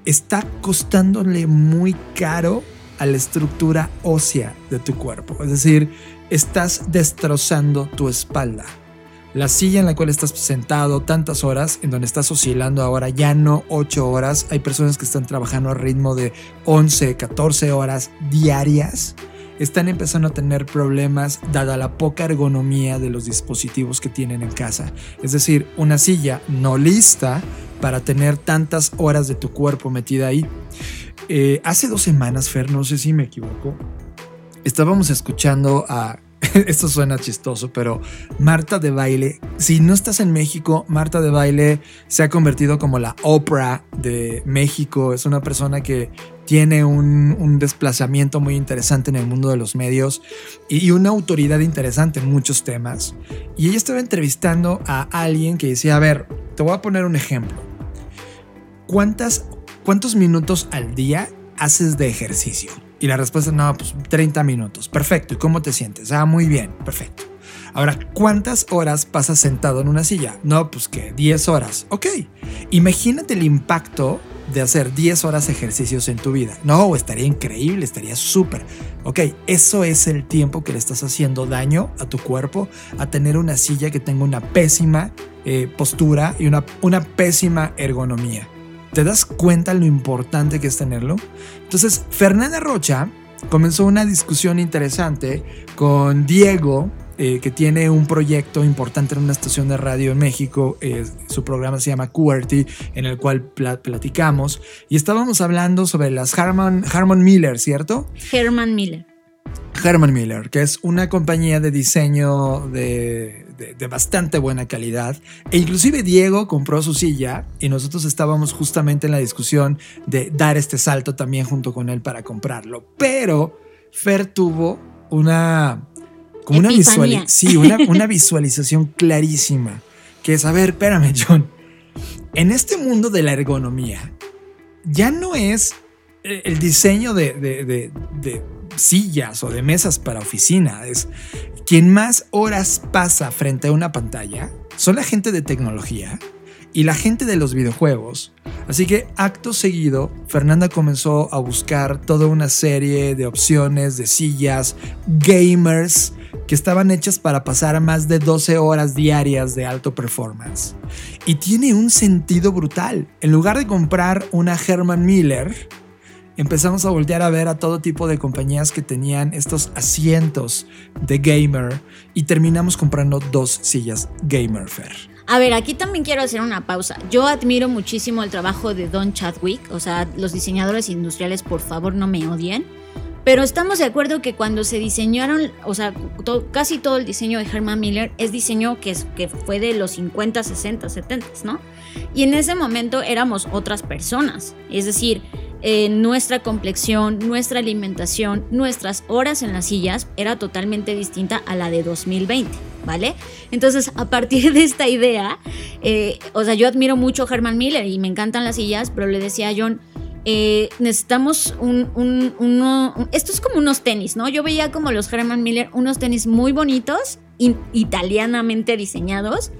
está costándole muy caro a la estructura ósea de tu cuerpo. Es decir, estás destrozando tu espalda. La silla en la cual estás sentado tantas horas, en donde estás oscilando ahora ya no 8 horas, hay personas que están trabajando a ritmo de 11, 14 horas diarias, están empezando a tener problemas dada la poca ergonomía de los dispositivos que tienen en casa. Es decir, una silla no lista para tener tantas horas de tu cuerpo metida ahí. Eh, hace dos semanas, Fer, no sé si me equivoco, estábamos escuchando a <laughs> esto suena chistoso, pero Marta de Baile, si no estás en México, Marta de Baile se ha convertido como la Oprah de México. Es una persona que tiene un, desplazamiento muy interesante en el mundo de los medios y una autoridad interesante en muchos temas. Y ella estaba entrevistando a alguien que decía, a ver, te voy a poner un ejemplo. ¿cuántas, ¿cuántos minutos al día haces de ejercicio? Y la respuesta, no, pues 30 minutos. Perfecto. ¿Y cómo te sientes? Ah, muy bien. Perfecto. Ahora, ¿cuántas horas pasas sentado en una silla? No, pues que 10 horas. Ok. Imagínate el impacto de hacer 10 horas ejercicios en tu vida. No, estaría increíble, estaría súper. Ok, eso es el tiempo que le estás haciendo daño a tu cuerpo a tener una silla que tenga una pésima eh, postura y una, una pésima ergonomía. ¿Te das cuenta lo importante que es tenerlo? Entonces, Fernanda Rocha comenzó una discusión interesante con Diego, eh, que tiene un proyecto importante en una estación de radio en México. eh, su programa se llama QWERTY, en el cual pla- platicamos. Y estábamos hablando sobre las Harman, Harman Miller, ¿cierto? Herman Miller. Herman Miller, que es una compañía de diseño de, de- de bastante buena calidad. E inclusive Diego compró su silla y nosotros estábamos justamente en la discusión de dar este salto también junto con él para comprarlo. Pero Fer tuvo una... Como una, sí, una, <laughs> una visualización clarísima. Que es, a ver, espérame, John. En este mundo de la ergonomía, ya no es eh, el diseño de, de- de- de sillas o de mesas para oficina. Es quien más horas pasa frente a una pantalla son la gente de tecnología y la gente de los videojuegos. Así que acto seguido, Fernanda comenzó a buscar toda una serie de opciones de sillas gamers que estaban hechas para pasar más de 12 horas diarias de alto performance. Y tiene un sentido brutal. En lugar de comprar una Herman Miller, empezamos a voltear a ver a todo tipo de compañías que tenían estos asientos de gamer y terminamos comprando dos sillas gamer fair. A ver, aquí también quiero hacer una pausa. Yo admiro muchísimo el trabajo de Don Chadwick, o sea, los diseñadores industriales, por favor, no me odien. Pero estamos de acuerdo que cuando se diseñaron, o sea, casi todo el diseño de Herman Miller es diseño que, que fue de los 50, 60, 70, ¿no? Y en ese momento éramos otras personas. Es decir, eh, nuestra complexión, nuestra alimentación, nuestras horas en las sillas era totalmente distinta a la de 2020, ¿vale? Entonces, a partir de esta idea, eh, o sea, yo admiro mucho a Herman Miller y me encantan las sillas, pero le decía a John, eh, necesitamos un, un- uno, un- esto es como unos tenis, ¿no? Yo veía como los Herman Miller, unos tenis muy bonitos, italianamente diseñados,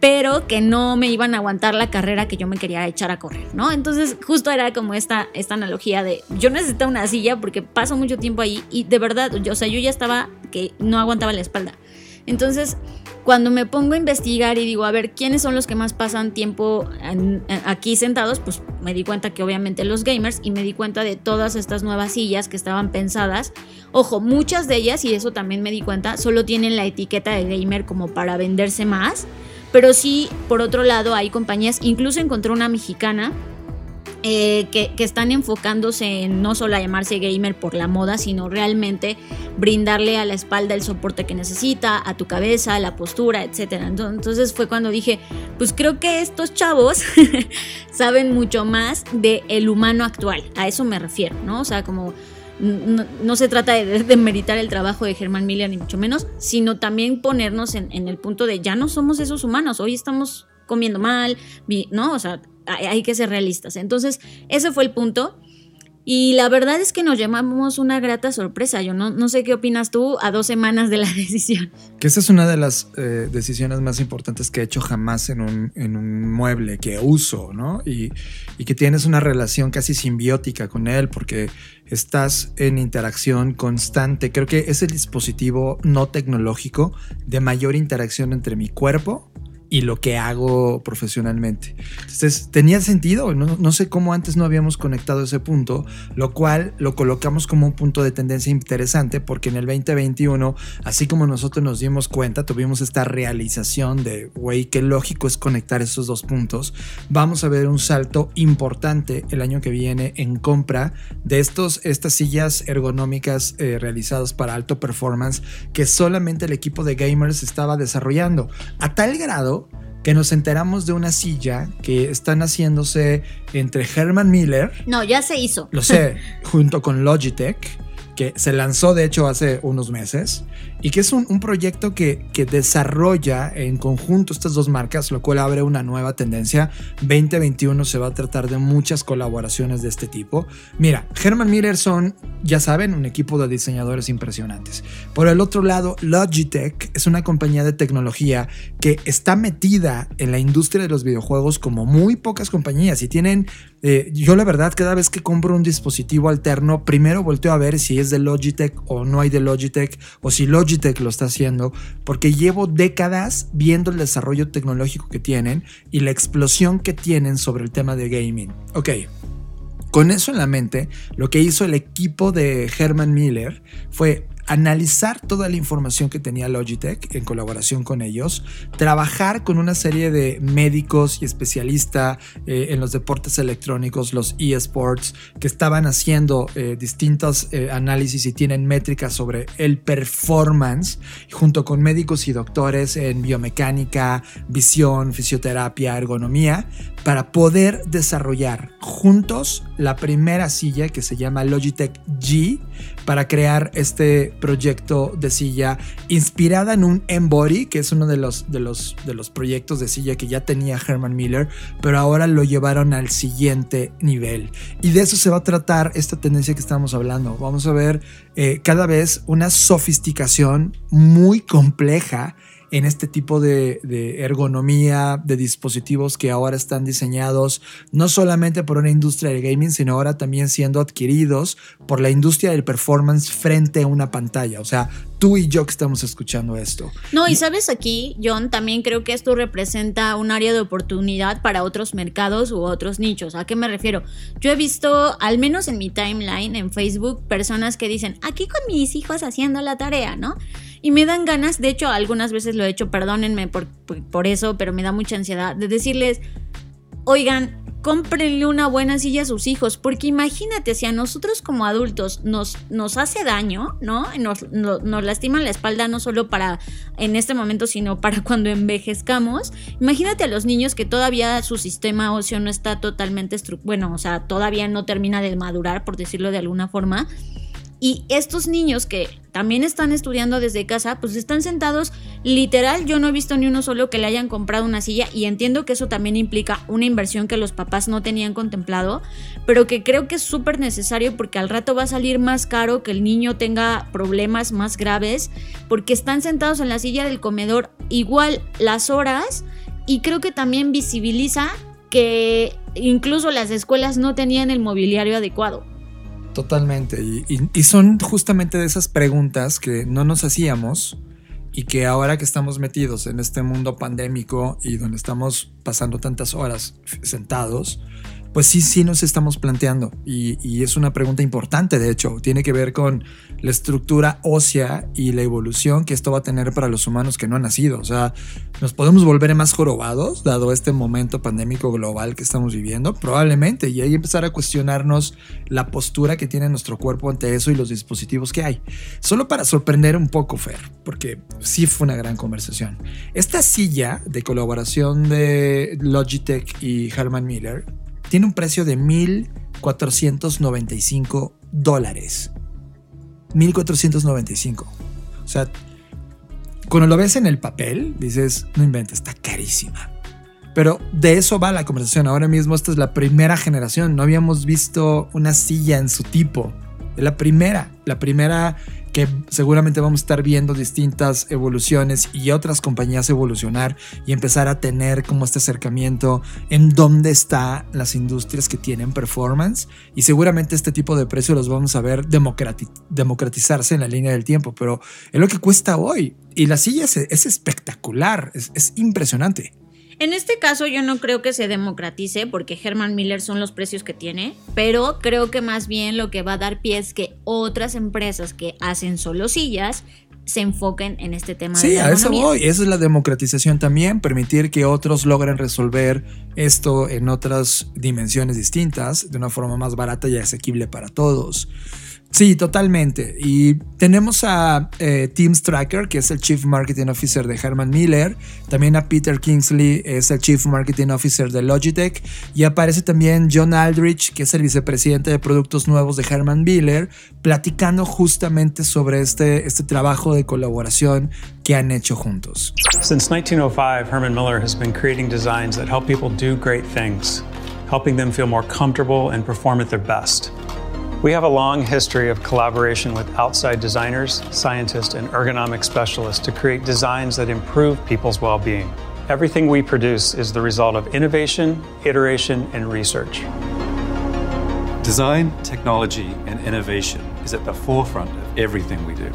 pero que no me iban a aguantar la carrera que yo me quería echar a correr, ¿no? Entonces justo era como esta, esta analogía de yo necesito una silla porque paso mucho tiempo ahí y de verdad, yo, o sea, yo ya estaba que no aguantaba la espalda. Entonces, cuando me pongo a investigar y digo, a ver, ¿quiénes son los que más pasan tiempo aquí sentados? Pues me di cuenta que obviamente los gamers y me di cuenta de todas estas nuevas sillas que estaban pensadas. Ojo, muchas de ellas, y eso también me di cuenta, solo tienen la etiqueta de gamer como para venderse más. Pero sí, por otro lado, hay compañías, incluso encontré una mexicana eh, que, están enfocándose en no solo a llamarse gamer por la moda, sino realmente brindarle a la espalda el soporte que necesita, a tu cabeza, la postura, etc. Entonces fue cuando dije, pues creo que estos chavos <laughs> saben mucho más del el humano actual, a eso me refiero, ¿no? O sea, como no, se trata de, de meritar el trabajo de Germán Miller, ni mucho menos, sino también ponernos en el punto de ya no somos esos humanos, hoy estamos comiendo mal, ¿no? O sea, hay que ser realistas. Entonces, ese fue el punto. Y la verdad es que nos llamamos una grata sorpresa. Yo no, no sé qué opinas tú a dos semanas de la <laughs> decisión. Que esta es una de las eh, decisiones más importantes que he hecho jamás en un, en un mueble que uso, ¿no? Y, y que tienes una relación casi simbiótica con él porque estás en interacción constante. Creo que es el dispositivo no tecnológico de mayor interacción entre mi cuerpo y lo que hago profesionalmente. Entonces, tenía sentido, no, no, sé cómo antes no habíamos conectado ese punto, lo cual lo colocamos como un punto de tendencia interesante porque en el 2021, así como nosotros nos dimos cuenta, tuvimos esta realización de, güey, qué lógico es conectar esos dos puntos, vamos a ver un salto importante el año que viene en compra de estos, estas sillas ergonómicas eh, realizadas para alto performance que solamente el equipo de gamers estaba desarrollando, a tal grado que nos enteramos de una silla que están haciéndose entre Herman Miller. No, ya se hizo. Lo sé, <laughs> junto con Logitech. que se lanzó de hecho hace unos meses y que es un, un proyecto que, que, desarrolla en conjunto estas dos marcas, lo cual abre una nueva tendencia. 2021 se va a tratar de muchas colaboraciones de este tipo. Mira, Herman Miller son, ya saben, un equipo de diseñadores impresionantes. Por el otro lado, Logitech es una compañía de tecnología que está metida en la industria de los videojuegos como muy pocas compañías y tienen eh, yo la verdad cada vez que compro un dispositivo alterno, primero volteo a ver si es de Logitech o no hay de Logitech o si Logitech lo está haciendo, porque llevo décadas viendo el desarrollo tecnológico que tienen y la explosión que tienen sobre el tema de gaming. Ok. Con eso en la mente, lo que hizo el equipo de Herman Miller fue analizar toda la información que tenía Logitech en colaboración con ellos, trabajar con una serie de médicos y especialistas eh, en los deportes electrónicos, los eSports, que estaban haciendo eh, distintos eh, análisis y tienen métricas sobre el performance, junto con médicos y doctores en biomecánica, visión, fisioterapia, ergonomía, para poder desarrollar juntos la primera silla que se llama Logitech G para crear este proyecto de silla inspirada en un Embody, que es uno de los, de, los, de los proyectos de silla que ya tenía Herman Miller, pero ahora lo llevaron al siguiente nivel. Y de eso se va a tratar esta tendencia que estamos hablando. Vamos a ver eh, cada vez una sofisticación muy compleja en este tipo de, ergonomía de dispositivos que ahora están diseñados no solamente por una industria del gaming, sino ahora también siendo adquiridos por la industria del performance frente a una pantalla. O sea, tú y yo que estamos escuchando esto. No, y sabes aquí, John, también creo que esto representa un área de oportunidad para otros mercados u otros nichos. ¿A qué me refiero? Yo he visto, al menos en mi timeline, en Facebook, personas que dicen, aquí con mis hijos haciendo la tarea, ¿no? Y me dan ganas, de hecho algunas veces lo he hecho, perdónenme por, por, eso, pero me da mucha ansiedad de decirles, oigan, cómprenle una buena silla a sus hijos, porque imagínate si a nosotros como adultos nos, nos hace daño, ¿no? Nos, no, nos lastiman la espalda no solo para en este momento, sino para cuando envejezcamos. Imagínate a los niños que todavía su sistema óseo no está totalmente, bueno, o sea, todavía no termina de madurar, por decirlo de alguna forma. Y estos niños que también están estudiando desde casa, pues están sentados literal. Yo no he visto ni uno solo que le hayan comprado una silla y entiendo que eso también implica una inversión que los papás no tenían contemplado, pero que creo que es súper necesario porque al rato va a salir más caro que el niño tenga problemas más graves porque están sentados en la silla del comedor igual las horas y creo que también visibiliza que incluso las escuelas no tenían el mobiliario adecuado. Totalmente. Y, son justamente de esas preguntas que no nos hacíamos y que ahora que estamos metidos en este mundo pandémico y donde estamos pasando tantas horas sentados, pues sí, sí nos estamos planteando. Y, es una pregunta importante, de hecho. Tiene que ver con la estructura ósea y la evolución que esto va a tener para los humanos que no han nacido. O sea, ¿nos podemos volver más jorobados dado este momento pandémico global que estamos viviendo? Probablemente. Y ahí empezar a cuestionarnos la postura que tiene nuestro cuerpo ante eso y los dispositivos que hay. Solo para sorprender un poco, Fer, porque sí fue una gran conversación. Esta silla de colaboración de Logitech y Herman Miller tiene un precio de 1.495 dólares. 1.495. O sea, cuando lo ves en el papel, dices, no inventes, está carísima. Pero de eso va la conversación. Ahora mismo esta es la primera generación. No habíamos visto una silla en su tipo. La primera, la primera que seguramente vamos a estar viendo distintas evoluciones y otras compañías evolucionar y empezar a tener como este acercamiento en dónde están las industrias que tienen performance y seguramente este tipo de precios los vamos a ver democrati democratizarse en la línea del tiempo, pero es lo que cuesta hoy y la silla es, es espectacular, es, es impresionante. En este caso yo no creo que se democratice porque Herman Miller son los precios que tiene, pero creo que más bien lo que va a dar pie es que otras empresas que hacen solo sillas se enfoquen en este tema. Sí, de la a eso voy. Esa es la democratización también, permitir que otros logren resolver esto en otras dimensiones distintas de una forma más barata y asequible para todos. Sí, totalmente. Y tenemos a eh, Stracker, que es el Chief Marketing Officer de Herman Miller. También a Peter Kingsley, es el Chief Marketing Officer de Logitech. Y aparece también John Aldrich, que es el vicepresidente de productos nuevos de Herman Miller, platicando justamente sobre este, este trabajo de colaboración que han hecho juntos. Since 1905, Herman Miller has been creating designs that help people do great things, helping them feel more comfortable and perform at their best. We have a long history of collaboration with outside designers, scientists, and ergonomic specialists to create designs that improve people's well being. Everything we produce is the result of innovation, iteration, and research. Design, technology, and innovation is at the forefront of everything we do.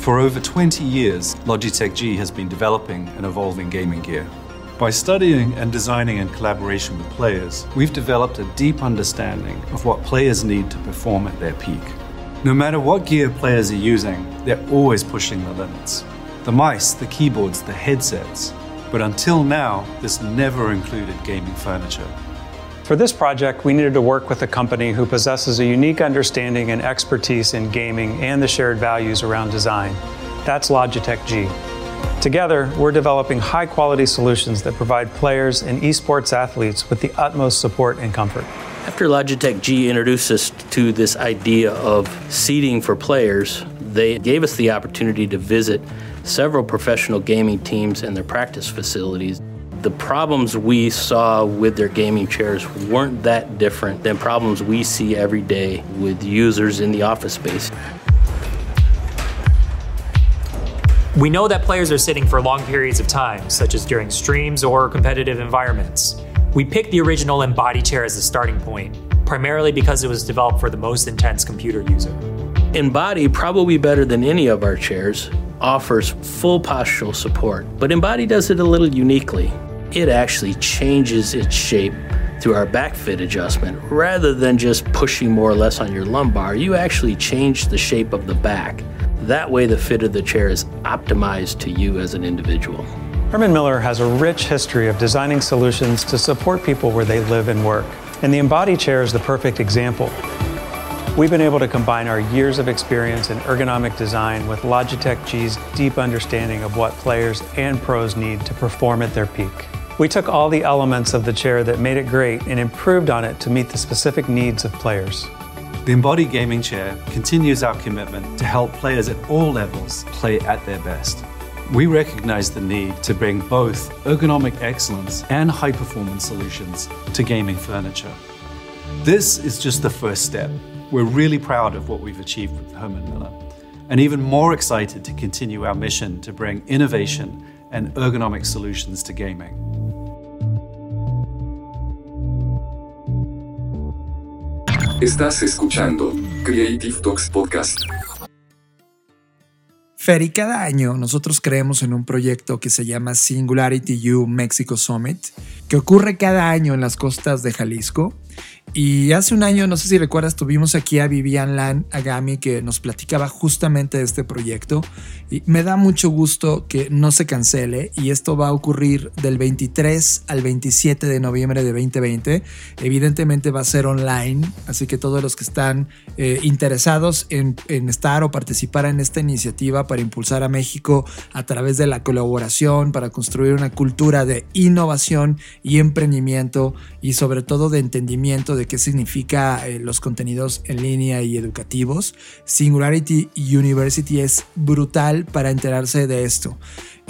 For over 20 years, Logitech G has been developing and evolving gaming gear. By studying and designing in collaboration with players, we've developed a deep understanding of what players need to perform at their peak. No matter what gear players are using, they're always pushing the limits. The mice, the keyboards, the headsets. But until now, this never included gaming furniture. For this project, we needed to work with a company who possesses a unique understanding and expertise in gaming and the shared values around design. That's Logitech G. Together, we're developing high quality solutions that provide players and esports athletes with the utmost support and comfort. After Logitech G introduced us to this idea of seating for players, they gave us the opportunity to visit several professional gaming teams and their practice facilities. The problems we saw with their gaming chairs weren't that different than problems we see every day with users in the office space. We know that players are sitting for long periods of time, such as during streams or competitive environments. We picked the original Embody chair as a starting point, primarily because it was developed for the most intense computer user. Embody, probably better than any of our chairs, offers full postural support, but Embody does it a little uniquely. It actually changes its shape through our back fit adjustment. Rather than just pushing more or less on your lumbar, you actually change the shape of the back. That way, the fit of the chair is optimized to you as an individual. Herman Miller has a rich history of designing solutions to support people where they live and work, and the Embody chair is the perfect example. We've been able to combine our years of experience in ergonomic design with Logitech G's deep understanding of what players and pros need to perform at their peak. We took all the elements of the chair that made it great and improved on it to meet the specific needs of players. The Embodied Gaming Chair continues our commitment to help players at all levels play at their best. We recognize the need to bring both ergonomic excellence and high performance solutions to gaming furniture. This is just the first step. We're really proud of what we've achieved with Herman Miller, and even more excited to continue our mission to bring innovation and ergonomic solutions to gaming. Estás escuchando Creative Talks Podcast. Fer, y cada año nosotros creemos en un proyecto que se llama Singularity U Mexico Summit, que ocurre cada año en las costas de Jalisco Y hace un año, no sé si recuerdas, tuvimos aquí a Vivian Lan Agami que nos platicaba justamente de este proyecto. Y me da mucho gusto que no se cancele y esto va a ocurrir del 23 al 27 de noviembre de 2020. Evidentemente va a ser online, así que todos los que están eh, interesados en, en estar o participar en esta iniciativa para impulsar a México a través de la colaboración, para construir una cultura de innovación y emprendimiento y sobre todo de entendimiento de qué significa eh, los contenidos en línea y educativos. Singularity University es brutal para enterarse de esto.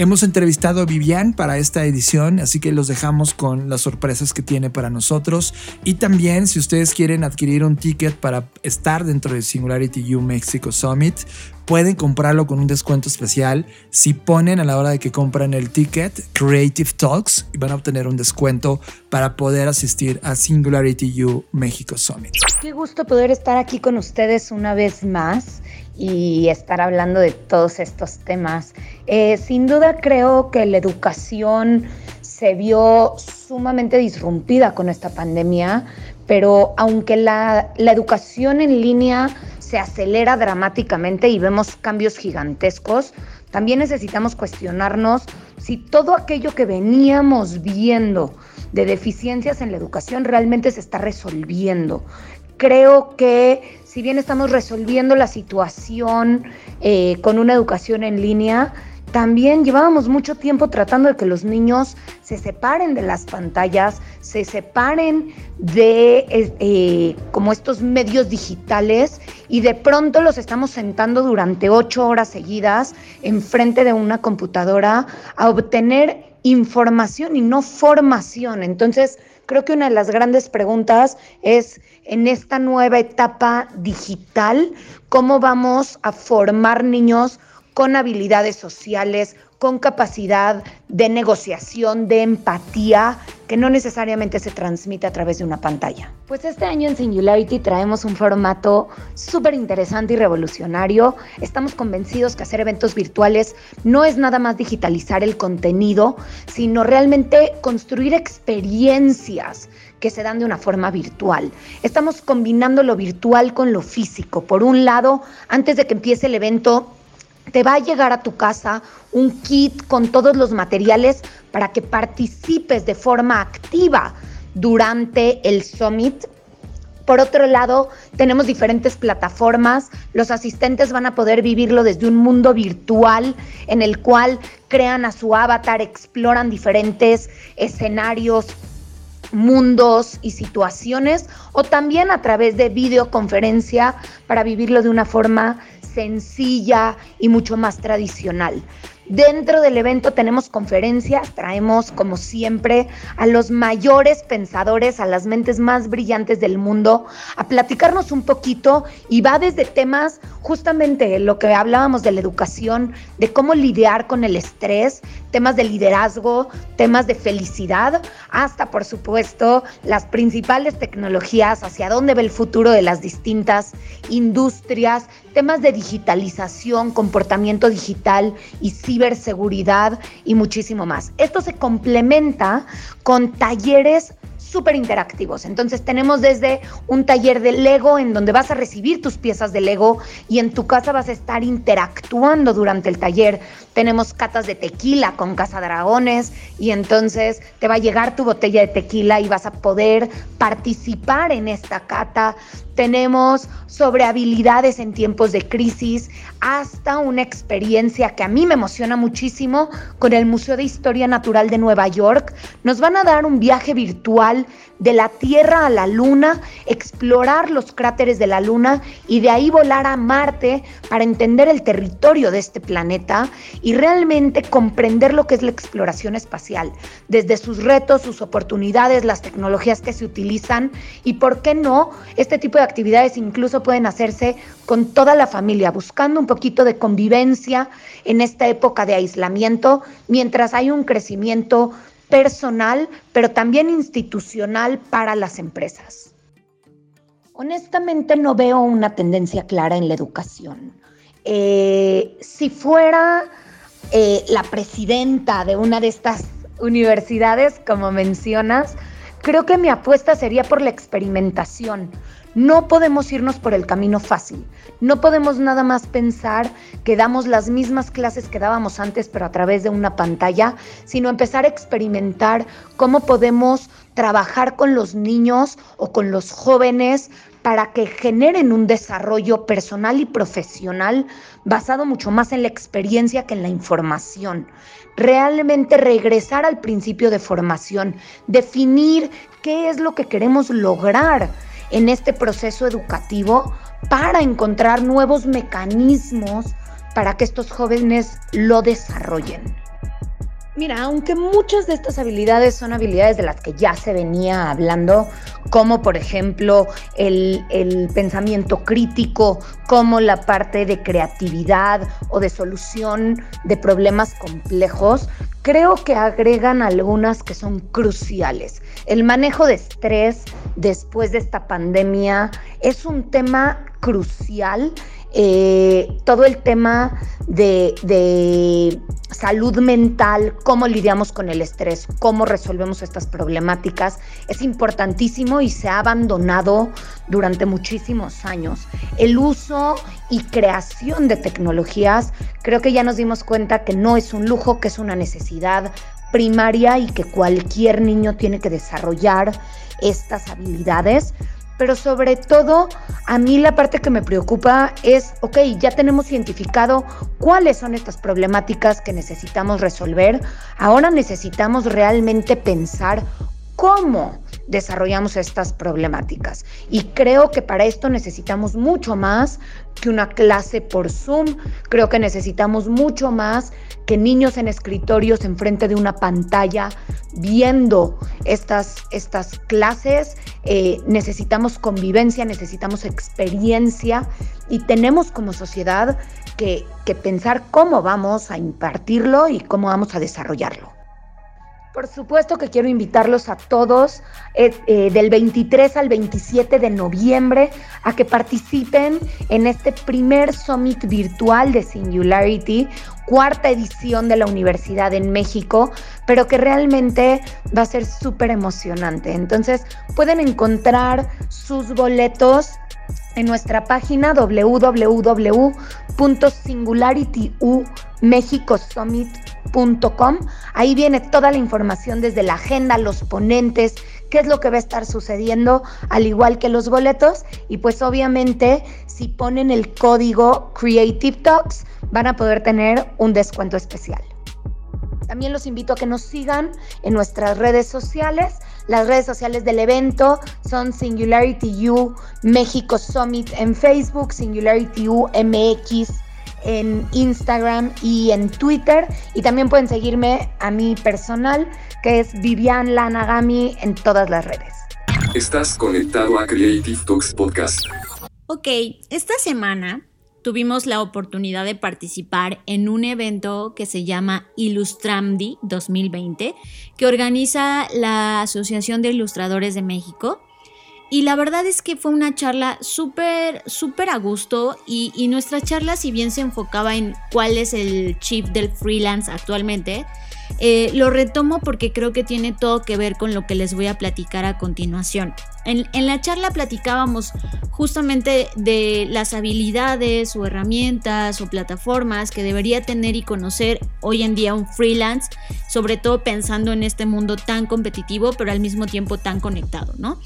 Hemos entrevistado a Vivian para esta edición, así que los dejamos con las sorpresas que tiene para nosotros. Y también, si ustedes quieren adquirir un ticket para estar dentro de Singularity U Mexico Summit, pueden comprarlo con un descuento especial. Si ponen a la hora de que compran el ticket Creative Talks, van a obtener un descuento para poder asistir a Singularity U Mexico Summit. Qué gusto poder estar aquí con ustedes una vez más y estar hablando de todos estos temas. Eh, sin duda creo que la educación se vio sumamente disrumpida con esta pandemia, pero aunque la, la educación en línea se acelera dramáticamente y vemos cambios gigantescos, también necesitamos cuestionarnos si todo aquello que veníamos viendo de deficiencias en la educación realmente se está resolviendo. Creo que si bien estamos resolviendo la situación eh, con una educación en línea, también llevábamos mucho tiempo tratando de que los niños se separen de las pantallas, se separen de eh, como estos medios digitales y de pronto los estamos sentando durante ocho horas seguidas enfrente de una computadora a obtener información y no formación. Entonces, creo que una de las grandes preguntas es en esta nueva etapa digital, ¿cómo vamos a formar niños con habilidades sociales, con capacidad de negociación, de empatía, que no necesariamente se transmite a través de una pantalla. Pues este año en Singularity traemos un formato súper interesante y revolucionario. Estamos convencidos que hacer eventos virtuales no es nada más digitalizar el contenido, sino realmente construir experiencias que se dan de una forma virtual. Estamos combinando lo virtual con lo físico. Por un lado, antes de que empiece el evento, te va a llegar a tu casa un kit con todos los materiales para que participes de forma activa durante el summit. Por otro lado, tenemos diferentes plataformas. Los asistentes van a poder vivirlo desde un mundo virtual en el cual crean a su avatar, exploran diferentes escenarios, mundos y situaciones o también a través de videoconferencia para vivirlo de una forma sencilla y mucho más tradicional. Dentro del evento tenemos conferencias, traemos como siempre a los mayores pensadores, a las mentes más brillantes del mundo, a platicarnos un poquito y va desde temas justamente lo que hablábamos de la educación, de cómo lidiar con el estrés, temas de liderazgo, temas de felicidad, hasta por supuesto las principales tecnologías, hacia dónde ve el futuro de las distintas industrias, temas de digitalización, comportamiento digital y ciberseguridad y muchísimo más. Esto se complementa con talleres súper interactivos. Entonces tenemos desde un taller de Lego en donde vas a recibir tus piezas de Lego y en tu casa vas a estar interactuando durante el taller. Tenemos catas de tequila con Casa Dragones y entonces te va a llegar tu botella de tequila y vas a poder participar en esta cata tenemos sobre habilidades en tiempos de crisis, hasta una experiencia que a mí me emociona muchísimo con el Museo de Historia Natural de Nueva York. Nos van a dar un viaje virtual de la Tierra a la Luna, explorar los cráteres de la Luna y de ahí volar a Marte para entender el territorio de este planeta y realmente comprender lo que es la exploración espacial, desde sus retos, sus oportunidades, las tecnologías que se utilizan y, ¿por qué no?, este tipo de actividades incluso pueden hacerse con toda la familia, buscando un poquito de convivencia en esta época de aislamiento, mientras hay un crecimiento personal, pero también institucional para las empresas. Honestamente no veo una tendencia clara en la educación. Eh, si fuera eh, la presidenta de una de estas universidades, como mencionas, creo que mi apuesta sería por la experimentación, no podemos irnos por el camino fácil. No podemos nada más pensar que damos las mismas clases que dábamos antes, pero a través de una pantalla, sino empezar a experimentar cómo podemos trabajar con los niños o con los jóvenes para que generen un desarrollo personal y profesional basado mucho más en la experiencia que en la información. Realmente regresar al principio de formación, definir qué es lo que queremos lograr en este proceso educativo para encontrar nuevos mecanismos para que estos jóvenes lo desarrollen. Mira, aunque muchas de estas habilidades son habilidades de las que ya se venía hablando, como por ejemplo el, el, pensamiento crítico, como la parte de creatividad o de solución de problemas complejos, creo que agregan algunas que son cruciales. El manejo de estrés después de esta pandemia es un tema crucial eh, todo el tema de, de, salud mental, cómo lidiamos con el estrés, cómo resolvemos estas problemáticas, es importantísimo y se ha abandonado durante muchísimos años. El uso y creación de tecnologías, creo que ya nos dimos cuenta que no es un lujo, que es una necesidad primaria y que cualquier niño tiene que desarrollar estas habilidades pero sobre todo a mí la parte que me preocupa es, ok, ya tenemos identificado cuáles son estas problemáticas que necesitamos resolver, ahora necesitamos realmente pensar cómo desarrollamos estas problemáticas. Y creo que para esto necesitamos mucho más que una clase por Zoom, creo que necesitamos mucho más que niños en escritorios enfrente de una pantalla viendo estas, estas clases. Eh, necesitamos convivencia, necesitamos experiencia y tenemos como sociedad que, que pensar cómo vamos a impartirlo y cómo vamos a desarrollarlo. Por supuesto que quiero invitarlos a todos eh, eh, del 23 al 27 de noviembre a que participen en este primer summit virtual de Singularity, cuarta edición de la Universidad en México, pero que realmente va a ser súper emocionante. Entonces pueden encontrar sus boletos en nuestra página www.singularityumexicosummit.com. Ahí viene toda la información desde la agenda, los ponentes, qué es lo que va a estar sucediendo, al igual que los boletos. Y pues obviamente si ponen el código Creative Talks van a poder tener un descuento especial. También los invito a que nos sigan en nuestras redes sociales. Las redes sociales del evento son Singularity U México Summit en Facebook, Singularity U MX en Instagram y en Twitter. Y también pueden seguirme a mi personal, que es Vivian Lanagami en todas las redes. Estás conectado a Creative Talks Podcast. Ok, esta semana tuvimos la oportunidad de participar en un evento que se llama Ilustramdi 2020, que organiza la Asociación de Ilustradores de México. Y la verdad es que fue una charla súper, súper a gusto y, y, nuestra charla, si bien se enfocaba en cuál es el chip del freelance actualmente, eh, lo retomo porque creo que tiene todo que ver con lo que les voy a platicar a continuación. En, en, la charla platicábamos justamente de las habilidades o herramientas o plataformas que debería tener y conocer hoy en día un freelance, sobre todo pensando en este mundo tan competitivo pero al mismo tiempo tan conectado, ¿no?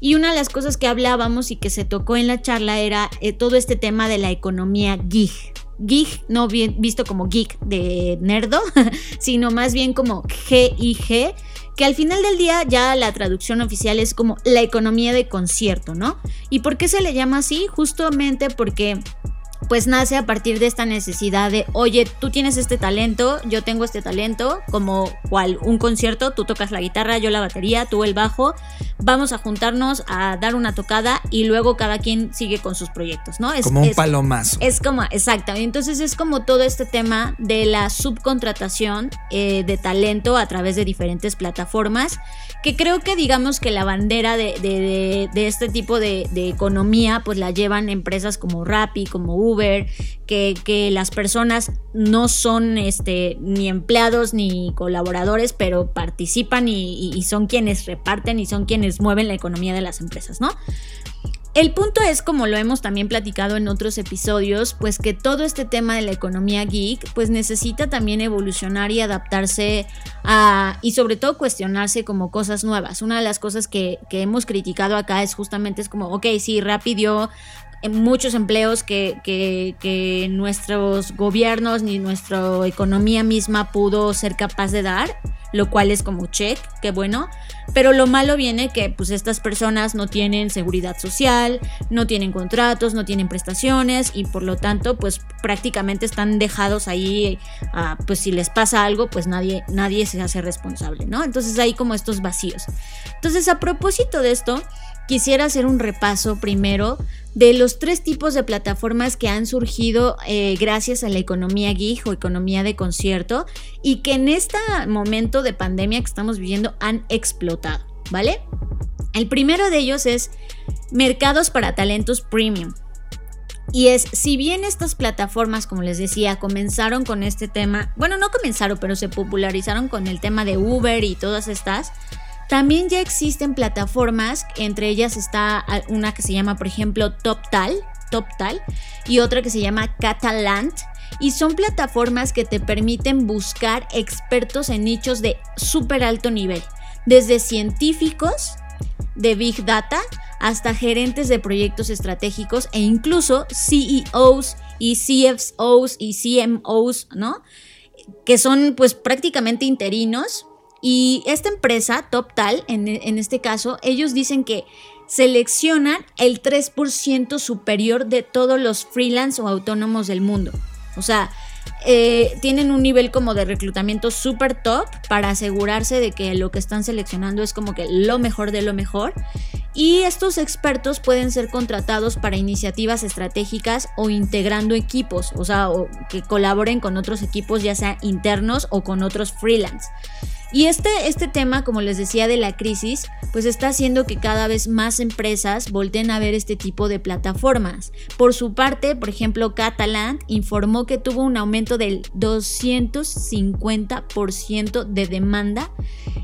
Y una de las cosas que hablábamos y que se tocó en la charla era eh, todo este tema de la economía gig, geek, no bien visto como geek de nerdo, <laughs> sino más bien como GIG, que al final del día ya la traducción oficial es como la economía de concierto, ¿no? ¿Y por qué se le llama así? Justamente porque pues nace a partir de esta necesidad de, oye, tú tienes este talento, yo tengo este talento, como cual un concierto, tú tocas la guitarra, yo la batería, tú el bajo, vamos a juntarnos a dar una tocada y luego cada quien sigue con sus proyectos, ¿no? Es, como un palomazo. Es como, exacto, entonces es como todo este tema de la subcontratación eh, de talento a través de diferentes plataformas, que creo que digamos que la bandera de, de, de este tipo de, economía, pues la llevan empresas como Rappi, como Uber, que, que, las personas no son este, ni empleados ni colaboradores, pero participan y, son quienes reparten y son quienes mueven la economía de las empresas, ¿no? El punto es, como lo hemos también platicado en otros episodios, pues que todo este tema de la economía geek, pues necesita también evolucionar y adaptarse a, y sobre todo cuestionarse como cosas nuevas. Una de las cosas que, que hemos criticado acá es justamente es como, ok, sí, rápido muchos empleos que, que, nuestros gobiernos ni nuestra economía misma pudo ser capaz de dar, lo cual es como check, qué bueno. Pero lo malo viene que pues estas personas no tienen seguridad social, no tienen contratos, no tienen prestaciones y por lo tanto pues prácticamente están dejados ahí, uh, pues si les pasa algo pues nadie, nadie se hace responsable, ¿no? Entonces hay como estos vacíos. Entonces a propósito de esto, quisiera hacer un repaso primero de los tres tipos de plataformas que han surgido eh, gracias a la economía geek o economía de concierto y que en este momento de pandemia que estamos viviendo han explotado, ¿vale? El primero de ellos es mercados para talentos premium. Y es, si bien estas plataformas, como les decía, comenzaron con este tema, bueno, no comenzaron, pero se popularizaron con el tema de Uber y todas estas, también ya existen plataformas, entre ellas está una que se llama, por ejemplo, TopTal, TopTal, y otra que se llama Catalant, y son plataformas que te permiten buscar expertos en nichos de súper alto nivel, desde científicos de Big Data hasta gerentes de proyectos estratégicos e incluso CEOs y CFOs y CMOs, ¿no? Que son pues prácticamente interinos. Y esta empresa, TopTal, en, en este caso, ellos dicen que seleccionan el 3% superior de todos los freelance o autónomos del mundo. O sea, eh, tienen un nivel como de reclutamiento súper top para asegurarse de que lo que están seleccionando es como que lo mejor de lo mejor. Y estos expertos pueden ser contratados para iniciativas estratégicas o integrando equipos, o sea, que colaboren con otros equipos, ya sea internos o con otros freelance. Y este, este tema, como les decía, de la crisis, pues está haciendo que cada vez más empresas volteen a ver este tipo de plataformas. Por su parte, por ejemplo, Catalan informó que tuvo un aumento del 250% de demanda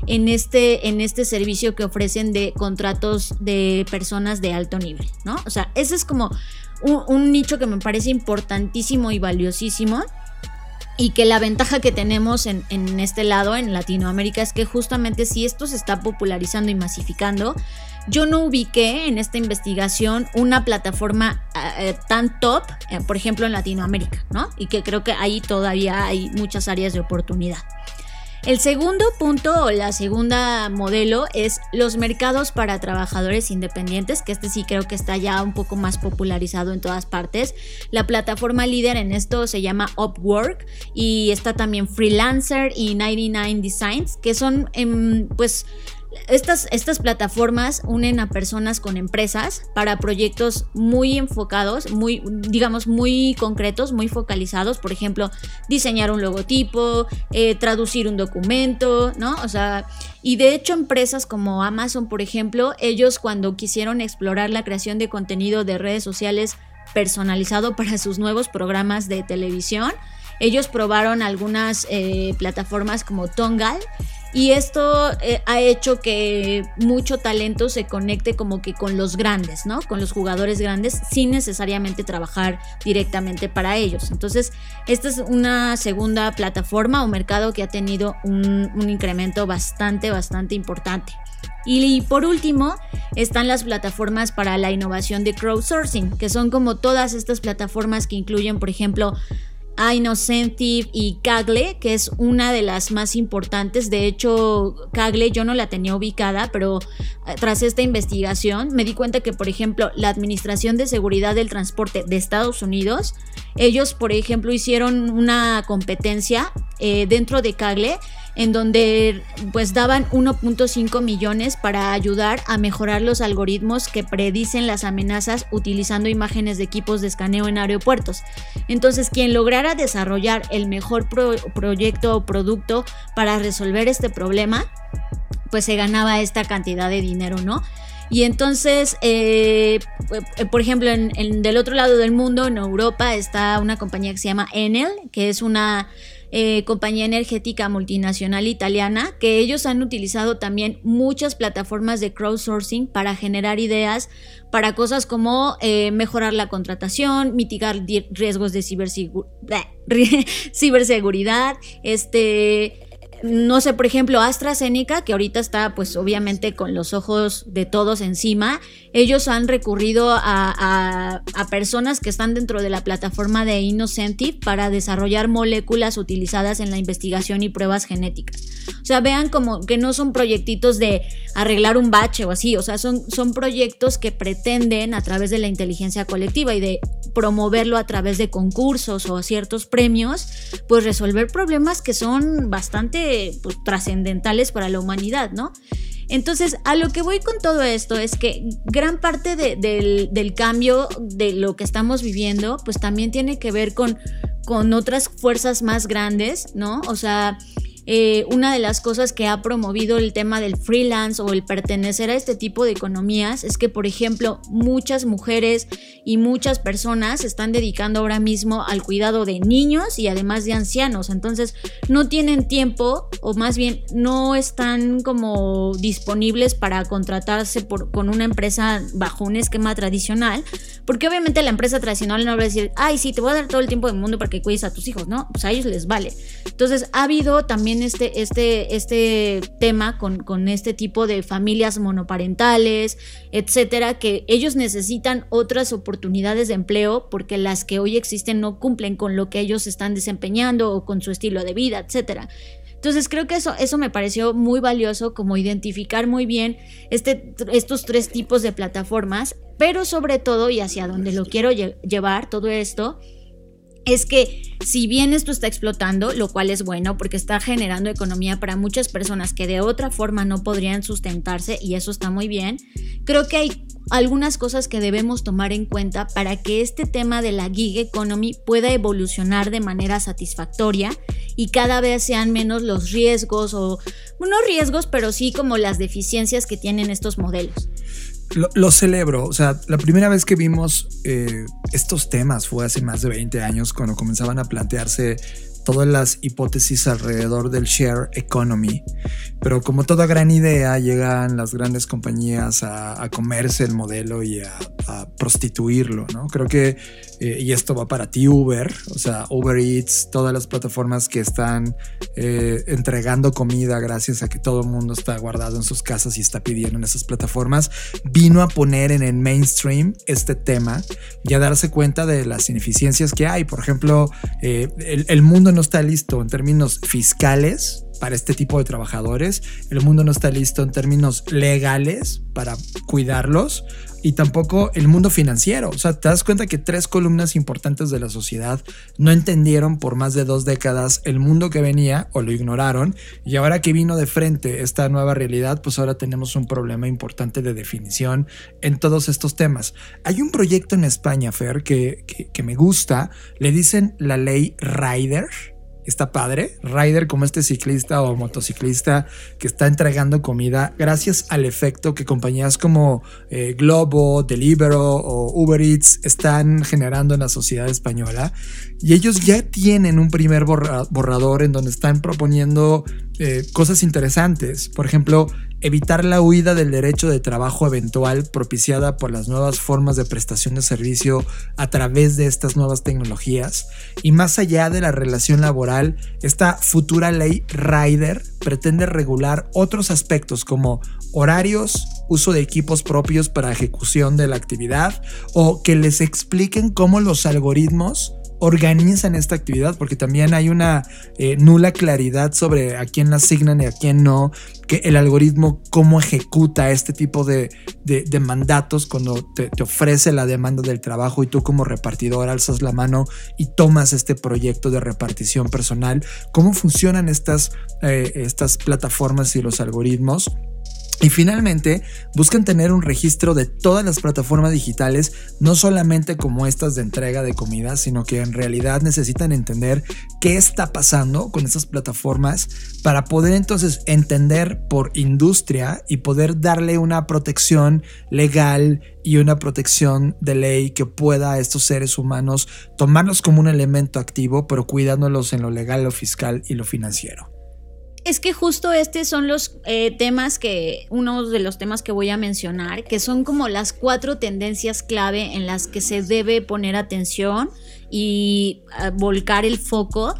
en este, en este servicio que ofrecen de contratos de personas de alto nivel, ¿no? O sea, ese es como un nicho que me parece importantísimo y valiosísimo y que la ventaja que tenemos en, en, este lado, en Latinoamérica, es que justamente si esto se está popularizando y masificando, yo no ubiqué en esta investigación una plataforma eh, tan top, eh, por ejemplo, en Latinoamérica, ¿no? Y que creo que ahí todavía hay muchas áreas de oportunidad. El segundo punto o la segunda modelo es los mercados para trabajadores independientes, que este sí creo que está ya un poco más popularizado en todas partes. La plataforma líder en esto se llama Upwork y está también Freelancer y 99 Designs, que son em, pues estas, estas, plataformas unen a personas con empresas para proyectos muy enfocados, muy, digamos, muy concretos, muy focalizados. Por ejemplo, diseñar un logotipo, eh, traducir un documento, ¿no? O sea, y de hecho empresas como Amazon, por ejemplo, ellos cuando quisieron explorar la creación de contenido de redes sociales personalizado <laughs> para sus nuevos programas de televisión, ellos probaron algunas eh, plataformas como Tongal y esto eh, ha hecho que mucho talento se conecte como que con los grandes, ¿no? Con los jugadores grandes sin necesariamente trabajar directamente para ellos. Entonces, esta es una segunda plataforma o mercado que ha tenido un, un incremento bastante, bastante importante. Y por último, están las plataformas para la innovación de crowdsourcing, que son como todas estas plataformas que incluyen, por ejemplo, Innocentive y Cagle, que es una de las más importantes. De hecho, Cagle yo no la tenía ubicada, pero eh, tras esta investigación me di cuenta que, por ejemplo, la Administración de Seguridad del Transporte de Estados Unidos, ellos, por ejemplo, hicieron una competencia eh, dentro de Cagle en donde pues daban 1.5 millones para ayudar a mejorar los algoritmos que predicen las amenazas utilizando imágenes de equipos de escaneo en aeropuertos. Entonces, quien lograra desarrollar el mejor proyecto o producto para resolver este problema, pues se ganaba esta cantidad de dinero, ¿no? Y entonces, eh, por ejemplo, en, del otro lado del mundo, en Europa, está una compañía que se llama Enel, que es una eh, compañía energética multinacional italiana, que ellos han utilizado también muchas plataformas de crowdsourcing para generar ideas para cosas como eh, mejorar la contratación, mitigar riesgos de <laughs> ciberseguridad, este, no sé, por ejemplo, AstraZeneca, que ahorita está pues obviamente con los ojos de todos encima, ellos han recurrido a, personas que están dentro de la plataforma de Innocentive para desarrollar moléculas utilizadas en la investigación y pruebas genéticas. O sea, vean como que no son proyectitos de arreglar un bache o así, o sea, son, son proyectos que pretenden a través de la inteligencia colectiva y de promoverlo a través de concursos o ciertos premios, pues resolver problemas que son bastante pues, trascendentales para la humanidad, ¿no? Entonces, a lo que voy con todo esto es que gran parte del, del, cambio de lo que estamos viviendo, pues también tiene que ver con, con otras fuerzas más grandes, ¿no? O sea, eh, una de las cosas que ha promovido el tema del freelance o el pertenecer a este tipo de economías es que, por ejemplo, muchas mujeres y muchas personas se están dedicando ahora mismo al cuidado de niños y además de ancianos. Entonces, no tienen tiempo o más bien no están como disponibles para contratarse por, con una empresa bajo un esquema tradicional, porque obviamente la empresa tradicional no va a decir, ay, sí, te voy a dar todo el tiempo del mundo para que cuides a tus hijos, ¿no? Pues a ellos les vale. Entonces, ha habido también este, este, este tema con, con este tipo de familias monoparentales, etcétera, que ellos necesitan otras oportunidades de empleo porque las que hoy existen no cumplen con lo que ellos están desempeñando o con su estilo de vida, etcétera. Entonces creo que eso, eso me pareció muy valioso, como identificar muy bien este, estos tres tipos de plataformas, pero sobre todo, y hacia donde lo quiero llevar todo esto, es que si bien esto está explotando, lo cual es bueno porque está generando economía para muchas personas que de otra forma no podrían sustentarse y eso está muy bien, creo que hay algunas cosas que debemos tomar en cuenta para que este tema de la gig economy pueda evolucionar de manera satisfactoria y cada vez sean menos los riesgos o no riesgos, pero sí como las deficiencias que tienen estos modelos. Lo, celebro, o sea, la primera vez que vimos eh, estos temas fue hace más de 20 años cuando comenzaban a plantearse todas las hipótesis alrededor del share economy, pero como toda gran idea llegan las grandes compañías a, comerse el modelo y a, prostituirlo, ¿no? Creo que, eh, y esto va para ti Uber, o sea, Uber Eats, todas las plataformas que están eh, entregando comida gracias a que todo el mundo está guardado en sus casas y está pidiendo en esas plataformas, vino a poner en el mainstream este tema y a darse cuenta de las ineficiencias que hay. Por ejemplo, eh, el, el mundo no está listo en términos fiscales para este tipo de trabajadores, el mundo no está listo en términos legales para cuidarlos y tampoco el mundo financiero. O sea, te das cuenta que tres columnas importantes de la sociedad no entendieron por más de dos décadas el mundo que venía o lo ignoraron y ahora que vino de frente esta nueva realidad, pues ahora tenemos un problema importante de definición en todos estos temas. Hay un proyecto en España, Fer, que, que, que me gusta, le dicen la ley Rider está padre. Rider como este ciclista o motociclista que está entregando comida gracias al efecto que compañías como eh, Globo, Deliveroo o Uber Eats están generando en la sociedad española. Y ellos ya tienen un primer borrador en donde están proponiendo eh, cosas interesantes. Por ejemplo, evitar la huida del derecho de trabajo eventual propiciada por las nuevas formas de prestación de servicio a través de estas nuevas tecnologías. Y más allá de la relación laboral, esta futura ley Rider pretende regular otros aspectos como horarios, uso de equipos propios para ejecución de la actividad o que les expliquen cómo los algoritmos organizan esta actividad, porque también hay una eh, nula claridad sobre a quién la asignan y a quién no, que el algoritmo cómo ejecuta este tipo de, mandatos cuando te, ofrece la demanda del trabajo y tú como repartidor alzas la mano y tomas este proyecto de repartición personal, cómo funcionan estas, eh, estas plataformas y los algoritmos y finalmente, buscan tener un registro de todas las plataformas digitales, no solamente como estas de entrega de comida, sino que en realidad necesitan entender qué está pasando con estas plataformas para poder entonces entender por industria y poder darle una protección legal y una protección de ley que pueda a estos seres humanos tomarlos como un elemento activo, pero cuidándolos en lo legal, lo fiscal y lo financiero. Es que justo estos son los eh, temas que, uno de los temas que voy a mencionar, que son como las cuatro tendencias clave en las que se debe poner atención y eh, volcar el foco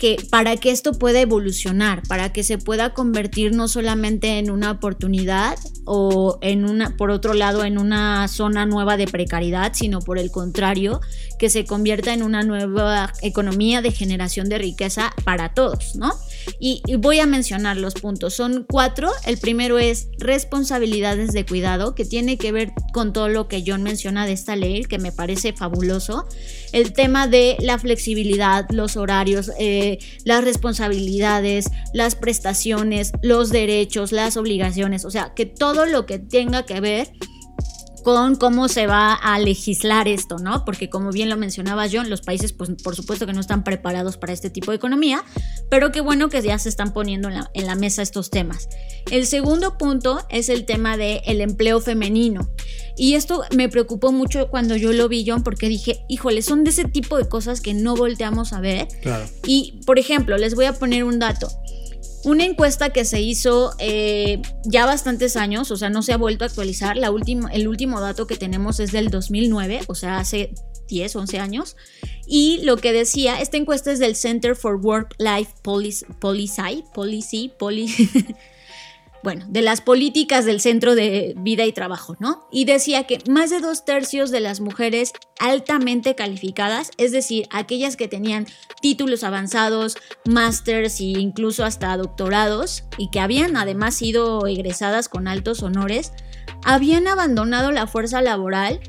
que para que esto pueda evolucionar, para que se pueda convertir no solamente en una oportunidad o en una, por otro lado, en una zona nueva de precariedad, sino por el contrario, que se convierta en una nueva economía de generación de riqueza para todos, ¿no? Y, voy a mencionar los puntos. Son cuatro. El primero es responsabilidades de cuidado, que tiene que ver con todo lo que John menciona de esta ley, que me parece fabuloso. El tema de la flexibilidad, los horarios, eh, las responsabilidades, las prestaciones, los derechos, las obligaciones. O sea, que todo lo que tenga que ver con cómo se va a legislar esto, ¿no? Porque como bien lo mencionaba John, los países pues por supuesto que no están preparados para este tipo de economía, pero qué bueno que ya se están poniendo en la, mesa estos temas. El segundo punto es el tema del el empleo femenino. Y esto me preocupó mucho cuando yo lo vi, John, porque dije, híjole, son de ese tipo de cosas que no volteamos a ver. Claro. Y, por ejemplo, les voy a poner un dato. Una encuesta que se hizo eh, ya bastantes años, o sea, no se ha vuelto a actualizar. La última, el último dato que tenemos es del 2009, o sea, hace 10, 11 años. Y lo que decía, esta encuesta es del Center for Work Life Policy, Policy, Policy, Policy <laughs> bueno, de las políticas del centro de vida y trabajo, ¿no? Y decía que más de dos tercios de las mujeres altamente calificadas, es decir, aquellas que tenían títulos avanzados, másters e incluso hasta doctorados, y que habían además sido egresadas con altos honores, habían abandonado la fuerza laboral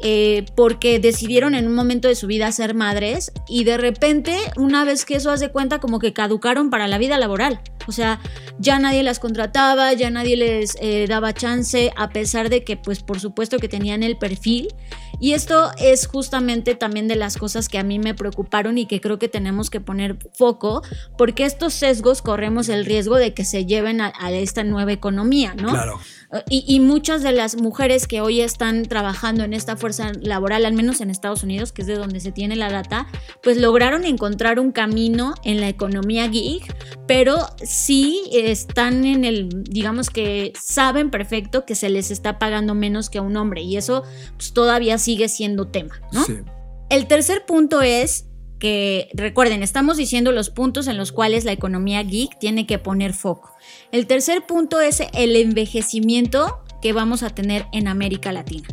eh, porque decidieron en un momento de su vida ser madres y de repente, una vez que eso hace cuenta, como que caducaron para la vida laboral. O sea, ya nadie las contrataba, ya nadie les eh, daba chance, a pesar de que, pues, por supuesto que tenían el perfil. Y esto es justamente también de las cosas que a mí me preocuparon y que creo que tenemos que poner foco, porque estos sesgos corremos el riesgo de que se lleven a, a esta nueva economía, ¿no? Claro. Y, muchas de las mujeres que hoy están trabajando en esta fuerza laboral, al menos en Estados Unidos, que es de donde se tiene la data, pues lograron encontrar un camino en la economía gig, pero sí están en el, digamos que saben perfecto que se les está pagando menos que a un hombre y eso pues, todavía sigue siendo tema, ¿no? Sí. El tercer punto es que recuerden, estamos diciendo los puntos en los cuales la economía geek tiene que poner foco. El tercer punto es el envejecimiento que vamos a tener en América Latina.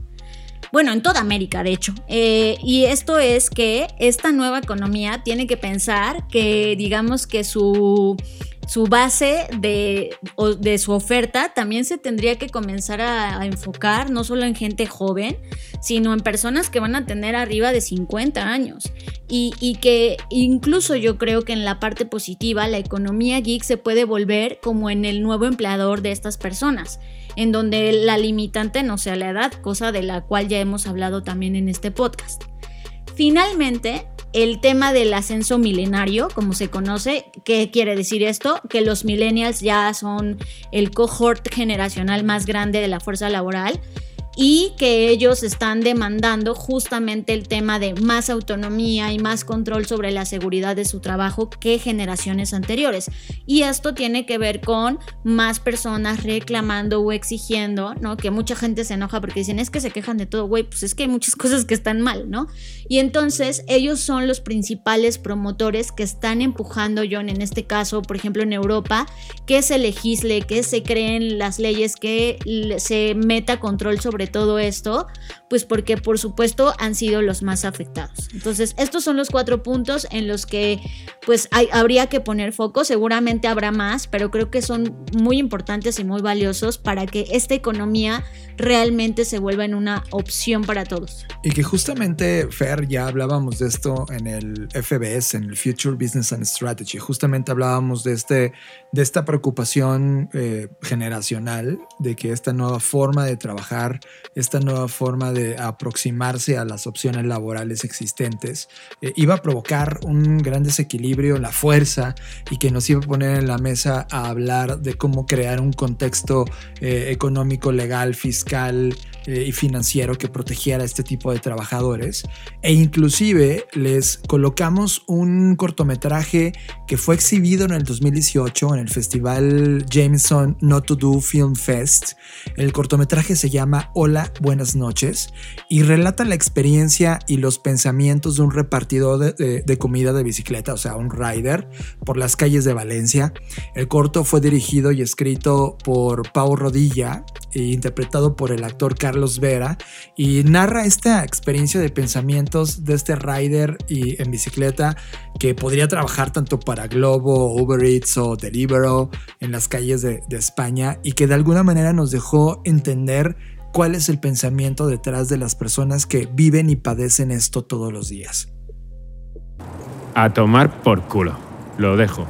Bueno, en toda América, de hecho. Eh, y esto es que esta nueva economía tiene que pensar que, digamos que su su base de, de, su oferta también se tendría que comenzar a, enfocar no solo en gente joven, sino en personas que van a tener arriba de 50 años. Y, y, que incluso yo creo que en la parte positiva la economía geek se puede volver como en el nuevo empleador de estas personas, en donde la limitante no sea la edad, cosa de la cual ya hemos hablado también en este podcast. Finalmente, el tema del ascenso milenario, como se conoce. ¿Qué quiere decir esto? Que los millennials ya son el cohort generacional más grande de la fuerza laboral y que ellos están demandando justamente el tema de más autonomía y más control sobre la seguridad de su trabajo que generaciones anteriores. Y esto tiene que ver con más personas reclamando o exigiendo, ¿no? Que mucha gente se enoja porque dicen, es que se quejan de todo, güey, pues es que hay muchas <laughs> cosas que están mal, ¿no? Y entonces ellos son los principales promotores que están empujando, John, en este caso, por ejemplo, en Europa, que se legisle, que se creen las leyes, que se meta control sobre todo esto, pues porque por supuesto han sido los más afectados. Entonces, estos son los cuatro puntos en los que pues hay, habría que poner foco, seguramente habrá más, pero creo que son muy importantes y muy valiosos para que esta economía realmente se vuelva en una opción para todos. Y que justamente, Fer, ya hablábamos de esto en el FBS, en el Future Business and Strategy, justamente hablábamos de, este, de esta preocupación eh, generacional, de que esta nueva forma de trabajar esta nueva forma de aproximarse a las opciones laborales existentes eh, iba a provocar un gran desequilibrio, la fuerza y que nos iba a poner en la mesa a hablar de cómo crear un contexto eh, económico, legal, fiscal, eh, y financiero que protegiera a este tipo de trabajadores. E inclusive les colocamos un cortometraje que fue exhibido en el 2018 en el festival Jameson Not to Do Film Fest. El cortometraje se llama Hola, buenas noches y relata la experiencia y los pensamientos de un repartidor de, comida de bicicleta, o sea, un rider, por las calles de Valencia. El corto fue dirigido y escrito por Pau Rodilla e interpretado por el actor Carlos Carlos Vera y narra esta experiencia de pensamientos de este rider y en bicicleta que podría trabajar tanto para Globo, Uber Eats o Deliveroo en las calles de, de España y que de alguna manera nos dejó entender cuál es el pensamiento detrás de las personas que viven y padecen esto todos los días. A tomar por culo. Lo dejo.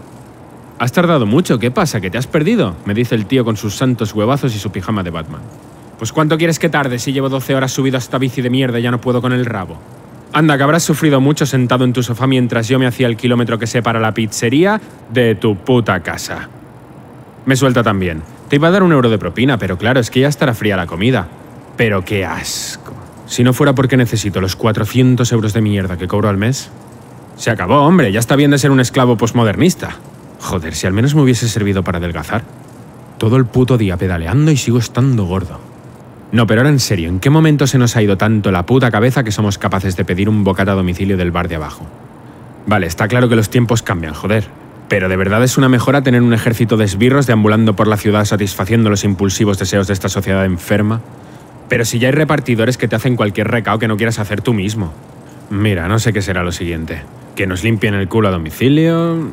Has tardado mucho, ¿qué pasa? ¿Que te has perdido? Me dice el tío con sus santos huevazos y su pijama de Batman. Pues ¿cuánto quieres que tarde si llevo 12 horas subido a esta bici de mierda y ya no puedo con el rabo? Anda, que habrás sufrido mucho sentado en tu sofá mientras yo me hacía el kilómetro que separa la pizzería de tu puta casa. Me suelta también. Te iba a dar un euro de propina, pero claro, es que ya estará fría la comida. Pero qué asco. Si no fuera porque necesito los 400 euros de mierda que cobro al mes. Se acabó, hombre, ya está bien de ser un esclavo posmodernista. Joder, si al menos me hubiese servido para adelgazar. Todo el puto día pedaleando y sigo estando gordo. No, pero ahora en serio, ¿en qué momento se nos ha ido tanto la puta cabeza que somos capaces de pedir un bocata a domicilio del bar de abajo? Vale, está claro que los tiempos cambian, joder. Pero de verdad es una mejora tener un ejército de esbirros deambulando por la ciudad satisfaciendo los impulsivos deseos de esta sociedad enferma. Pero si ya hay repartidores que te hacen cualquier recao que no quieras hacer tú mismo. Mira, no sé qué será lo siguiente. Que nos limpien el culo a domicilio,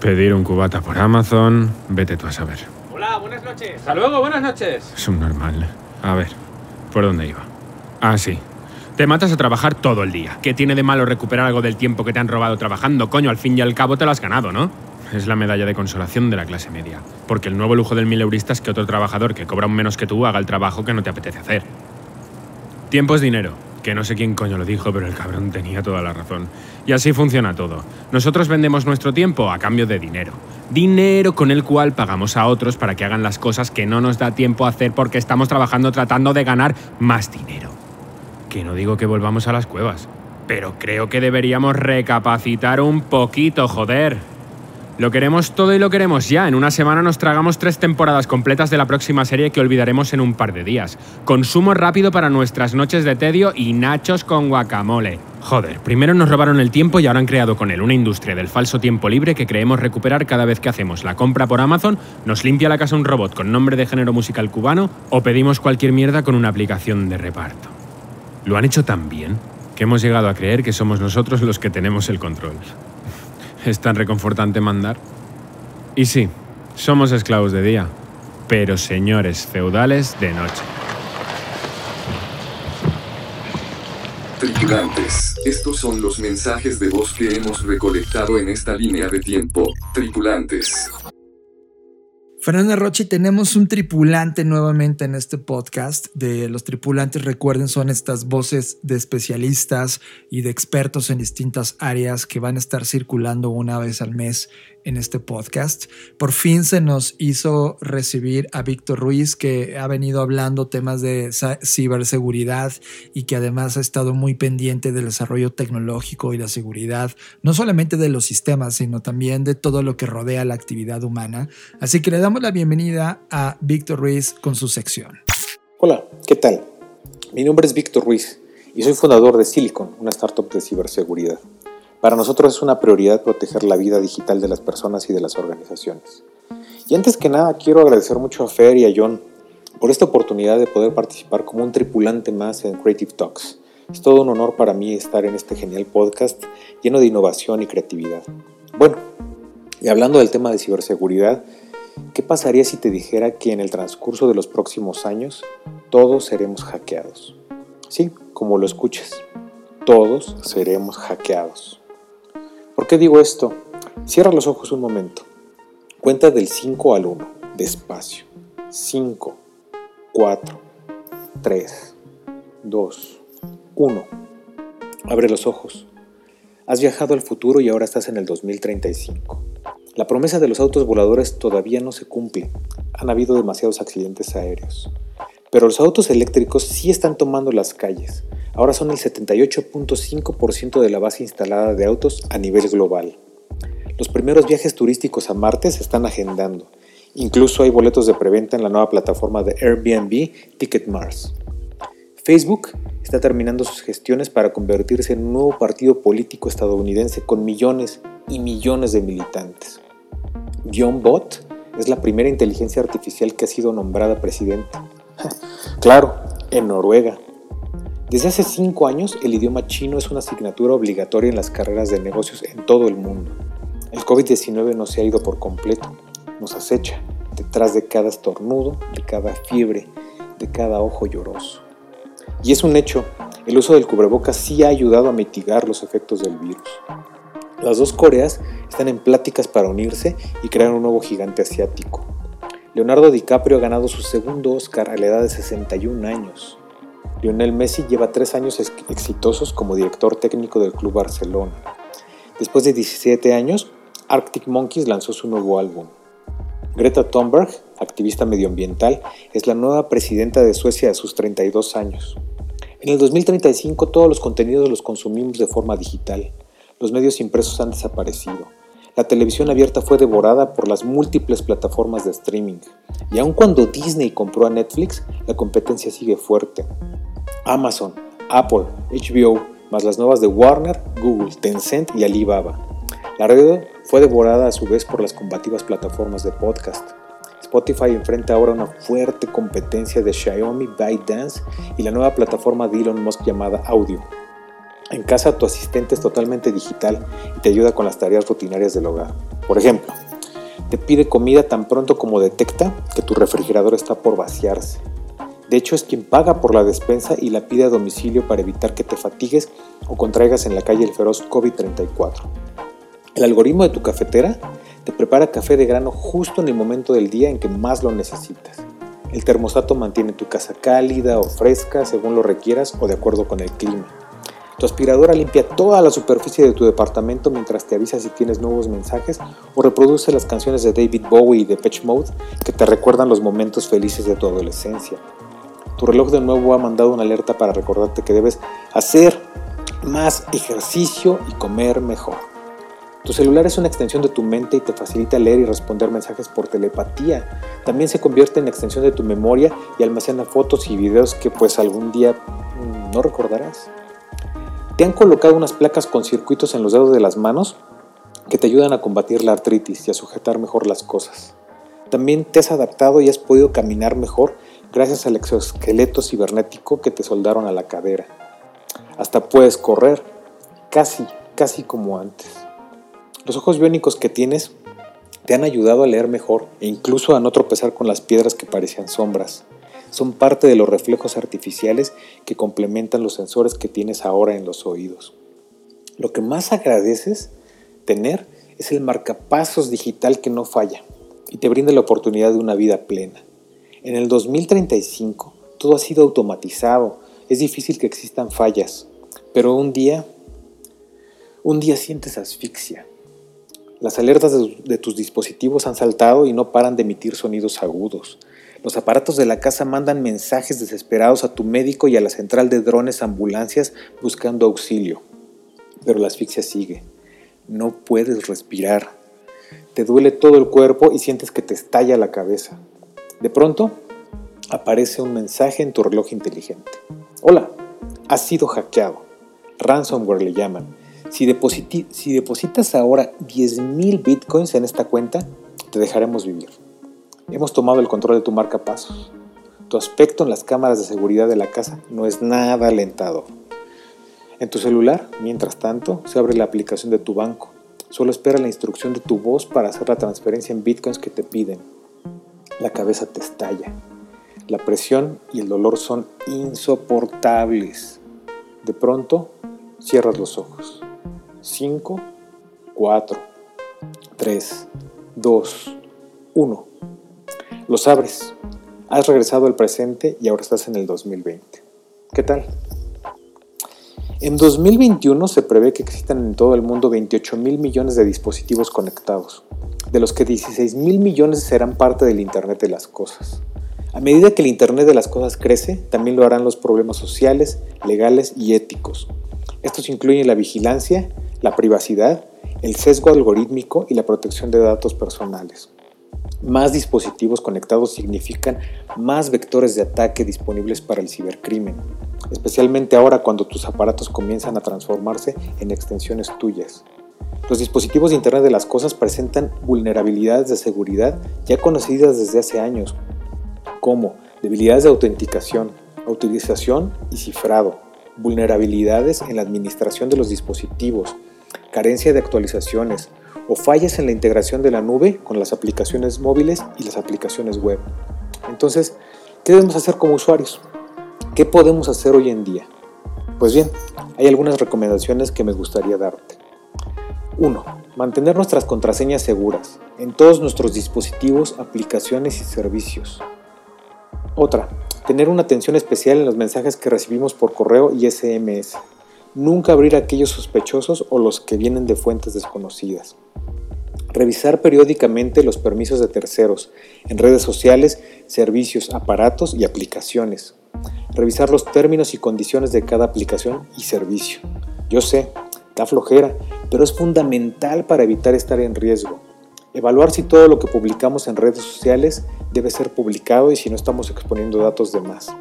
pedir un cubata por Amazon, vete tú a saber. Hola, buenas noches. Hasta luego, buenas noches. Es un normal. A ver, ¿por dónde iba? Ah, sí. Te matas a trabajar todo el día. ¿Qué tiene de malo recuperar algo del tiempo que te han robado trabajando? Coño, al fin y al cabo te lo has ganado, ¿no? Es la medalla de consolación de la clase media. Porque el nuevo lujo del mileurista es que otro trabajador que cobra un menos que tú haga el trabajo que no te apetece hacer. Tiempo es dinero. Que no sé quién coño lo dijo, pero el cabrón tenía toda la razón. Y así funciona todo. Nosotros vendemos nuestro tiempo a cambio de dinero. Dinero con el cual pagamos a otros para que hagan las cosas que no nos da tiempo a hacer porque estamos trabajando tratando de ganar más dinero. Que no digo que volvamos a las cuevas, pero creo que deberíamos recapacitar un poquito, joder. Lo queremos todo y lo queremos ya. En una semana nos tragamos tres temporadas completas de la próxima serie que olvidaremos en un par de días. Consumo rápido para nuestras noches de tedio y nachos con guacamole. Joder, primero nos robaron el tiempo y ahora han creado con él una industria del falso tiempo libre que creemos recuperar cada vez que hacemos la compra por Amazon, nos limpia la casa un robot con nombre de género musical cubano o pedimos cualquier mierda con una aplicación de reparto. Lo han hecho tan bien que hemos llegado a creer que somos nosotros los que tenemos el control. Es tan reconfortante mandar. Y sí, somos esclavos de día, pero señores feudales de noche. Tripulantes, estos son los mensajes de voz que hemos recolectado en esta línea de tiempo. Tripulantes. Fernanda Rochi, tenemos un tripulante nuevamente en este podcast. De los tripulantes, recuerden, son estas voces de especialistas y de expertos en distintas áreas que van a estar circulando una vez al mes en este podcast. Por fin se nos hizo recibir a Víctor Ruiz, que ha venido hablando temas de ciberseguridad y que además ha estado muy pendiente del desarrollo tecnológico y la seguridad, no solamente de los sistemas, sino también de todo lo que rodea la actividad humana. Así que le damos la bienvenida a Víctor Ruiz con su sección. Hola, ¿qué tal? Mi nombre es Víctor Ruiz y soy fundador de Silicon, una startup de ciberseguridad. Para nosotros es una prioridad proteger la vida digital de las personas y de las organizaciones. Y antes que nada quiero agradecer mucho a Fer y a John por esta oportunidad de poder participar como un tripulante más en Creative Talks. Es todo un honor para mí estar en este genial podcast lleno de innovación y creatividad. Bueno, y hablando del tema de ciberseguridad, ¿qué pasaría si te dijera que en el transcurso de los próximos años todos seremos hackeados? Sí, como lo escuches, todos seremos hackeados. ¿Por qué digo esto? Cierra los ojos un momento. Cuenta del 5 al 1, despacio. 5, 4, 3, 2, 1. Abre los ojos. Has viajado al futuro y ahora estás en el 2035. La promesa de los autos voladores todavía no se cumple. Han habido demasiados accidentes aéreos. Pero los autos eléctricos sí están tomando las calles. Ahora son el 78.5% de la base instalada de autos a nivel global. Los primeros viajes turísticos a Marte se están agendando. Incluso hay boletos de preventa en la nueva plataforma de Airbnb Ticket Mars. Facebook está terminando sus gestiones para convertirse en un nuevo partido político estadounidense con millones y millones de militantes. John Bot es la primera inteligencia artificial que ha sido nombrada presidenta. <laughs> claro, en Noruega, desde hace cinco años, el idioma chino es una asignatura obligatoria en las carreras de negocios en todo el mundo. El COVID-19 no se ha ido por completo, nos acecha detrás de cada estornudo, de cada fiebre, de cada ojo lloroso. Y es un hecho, el uso del cubrebocas sí ha ayudado a mitigar los efectos del virus. Las dos Coreas están en pláticas para unirse y crear un nuevo gigante asiático. Leonardo DiCaprio ha ganado su segundo Oscar a la edad de 61 años. Lionel Messi lleva tres años exitosos como director técnico del Club Barcelona. Después de 17 años, Arctic Monkeys lanzó su nuevo álbum. Greta Thunberg, activista medioambiental, es la nueva presidenta de Suecia a sus 32 años. En el 2035 todos los contenidos los consumimos de forma digital. Los medios impresos han desaparecido. La televisión abierta fue devorada por las múltiples plataformas de streaming. Y aun cuando Disney compró a Netflix, la competencia sigue fuerte. Amazon, Apple, HBO, más las nuevas de Warner, Google, Tencent y Alibaba. La red fue devorada a su vez por las combativas plataformas de podcast. Spotify enfrenta ahora una fuerte competencia de Xiaomi ByteDance y la nueva plataforma de Elon Musk llamada Audio. En casa tu asistente es totalmente digital y te ayuda con las tareas rutinarias del hogar. Por ejemplo, te pide comida tan pronto como detecta que tu refrigerador está por vaciarse. De hecho, es quien paga por la despensa y la pide a domicilio para evitar que te fatigues o contraigas en la calle el feroz COVID-34. El algoritmo de tu cafetera te prepara café de grano justo en el momento del día en que más lo necesitas. El termostato mantiene tu casa cálida o fresca según lo requieras o de acuerdo con el clima. Tu aspiradora limpia toda la superficie de tu departamento mientras te avisa si tienes nuevos mensajes o reproduce las canciones de David Bowie y de Patch Mode que te recuerdan los momentos felices de tu adolescencia. Tu reloj de nuevo ha mandado una alerta para recordarte que debes hacer más ejercicio y comer mejor. Tu celular es una extensión de tu mente y te facilita leer y responder mensajes por telepatía. También se convierte en extensión de tu memoria y almacena fotos y videos que pues algún día mm, no recordarás. ¿Te han colocado unas placas con circuitos en los dedos de las manos que te ayudan a combatir la artritis y a sujetar mejor las cosas? También te has adaptado y has podido caminar mejor gracias al exoesqueleto cibernético que te soldaron a la cadera. Hasta puedes correr, casi, casi como antes. Los ojos biónicos que tienes te han ayudado a leer mejor e incluso a no tropezar con las piedras que parecían sombras. Son parte de los reflejos artificiales que complementan los sensores que tienes ahora en los oídos. Lo que más agradeces tener es el marcapasos digital que no falla y te brinda la oportunidad de una vida plena. En el 2035 todo ha sido automatizado, es difícil que existan fallas, pero un día, un día sientes asfixia, las alertas de, tus dispositivos han saltado y no paran de emitir sonidos agudos. Los aparatos de la casa mandan mensajes desesperados a tu médico y a la central de drones ambulancias buscando auxilio. Pero la asfixia sigue. No puedes respirar. Te duele todo el cuerpo y sientes que te estalla la cabeza. De pronto, aparece un mensaje en tu reloj inteligente. Hola, has sido hackeado. Ransomware le llaman. Si, depositas ahora 10.000 bitcoins en esta cuenta, te dejaremos vivir. Hemos tomado el control de tu marca pasos. Tu aspecto en las cámaras de seguridad de la casa no es nada alentador. En tu celular, mientras tanto, se abre la aplicación de tu banco. Solo espera la instrucción de tu voz para hacer la transferencia en bitcoins que te piden. La cabeza te estalla. La presión y el dolor son insoportables. De pronto, cierras los ojos. 5, 4, 3, 2, 1. Los abres. Has regresado al presente y ahora estás en el 2020. ¿Qué tal? En 2021 se prevé que existan en todo el mundo 28 mil millones de dispositivos conectados, de los que 16 mil millones serán parte del Internet de las Cosas. A medida que el Internet de las Cosas crece, también lo harán los problemas sociales, legales y éticos. Estos incluyen la vigilancia, la privacidad, el sesgo algorítmico y la protección de datos personales. Más dispositivos conectados significan más vectores de ataque disponibles para el cibercrimen, especialmente ahora cuando tus aparatos comienzan a transformarse en extensiones tuyas. Los dispositivos de Internet de las Cosas presentan vulnerabilidades de seguridad ya conocidas desde hace años, como debilidades de autenticación, autorización y cifrado, vulnerabilidades en la administración de los dispositivos, carencia de actualizaciones o fallas en la integración de la nube con las aplicaciones móviles y las aplicaciones web. Entonces, ¿qué debemos hacer como usuarios? ¿Qué podemos hacer hoy en día? Pues bien, hay algunas recomendaciones que me gustaría darte. 1. Mantener nuestras contraseñas seguras en todos nuestros dispositivos, aplicaciones y servicios. Otra, tener una atención especial en los mensajes que recibimos por correo y SMS. Nunca abrir aquellos sospechosos o los que vienen de fuentes desconocidas. Revisar periódicamente los permisos de terceros en redes sociales, servicios, aparatos y aplicaciones. Revisar los términos y condiciones de cada aplicación y servicio. Yo sé, Da flojera, pero es fundamental para evitar estar en riesgo. Evaluar si todo lo que publicamos en redes sociales debe ser publicado y si no estamos exponiendo datos de más.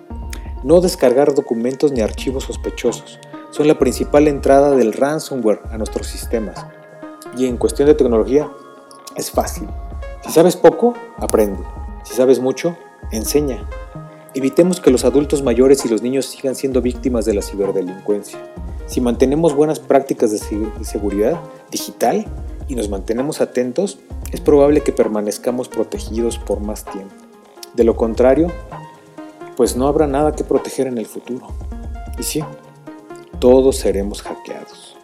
No descargar documentos ni archivos sospechosos. Son la principal entrada del ransomware a nuestros sistemas. Y en cuestión de tecnología, es fácil. Si sabes poco, aprende. Si sabes mucho, enseña. Evitemos que los adultos mayores y los niños sigan siendo víctimas de la ciberdelincuencia. Si mantenemos buenas prácticas de seguridad digital y nos mantenemos atentos, es probable que permanezcamos protegidos por más tiempo. De lo contrario, pues no habrá nada que proteger en el futuro. Y sí, todos seremos hackeados.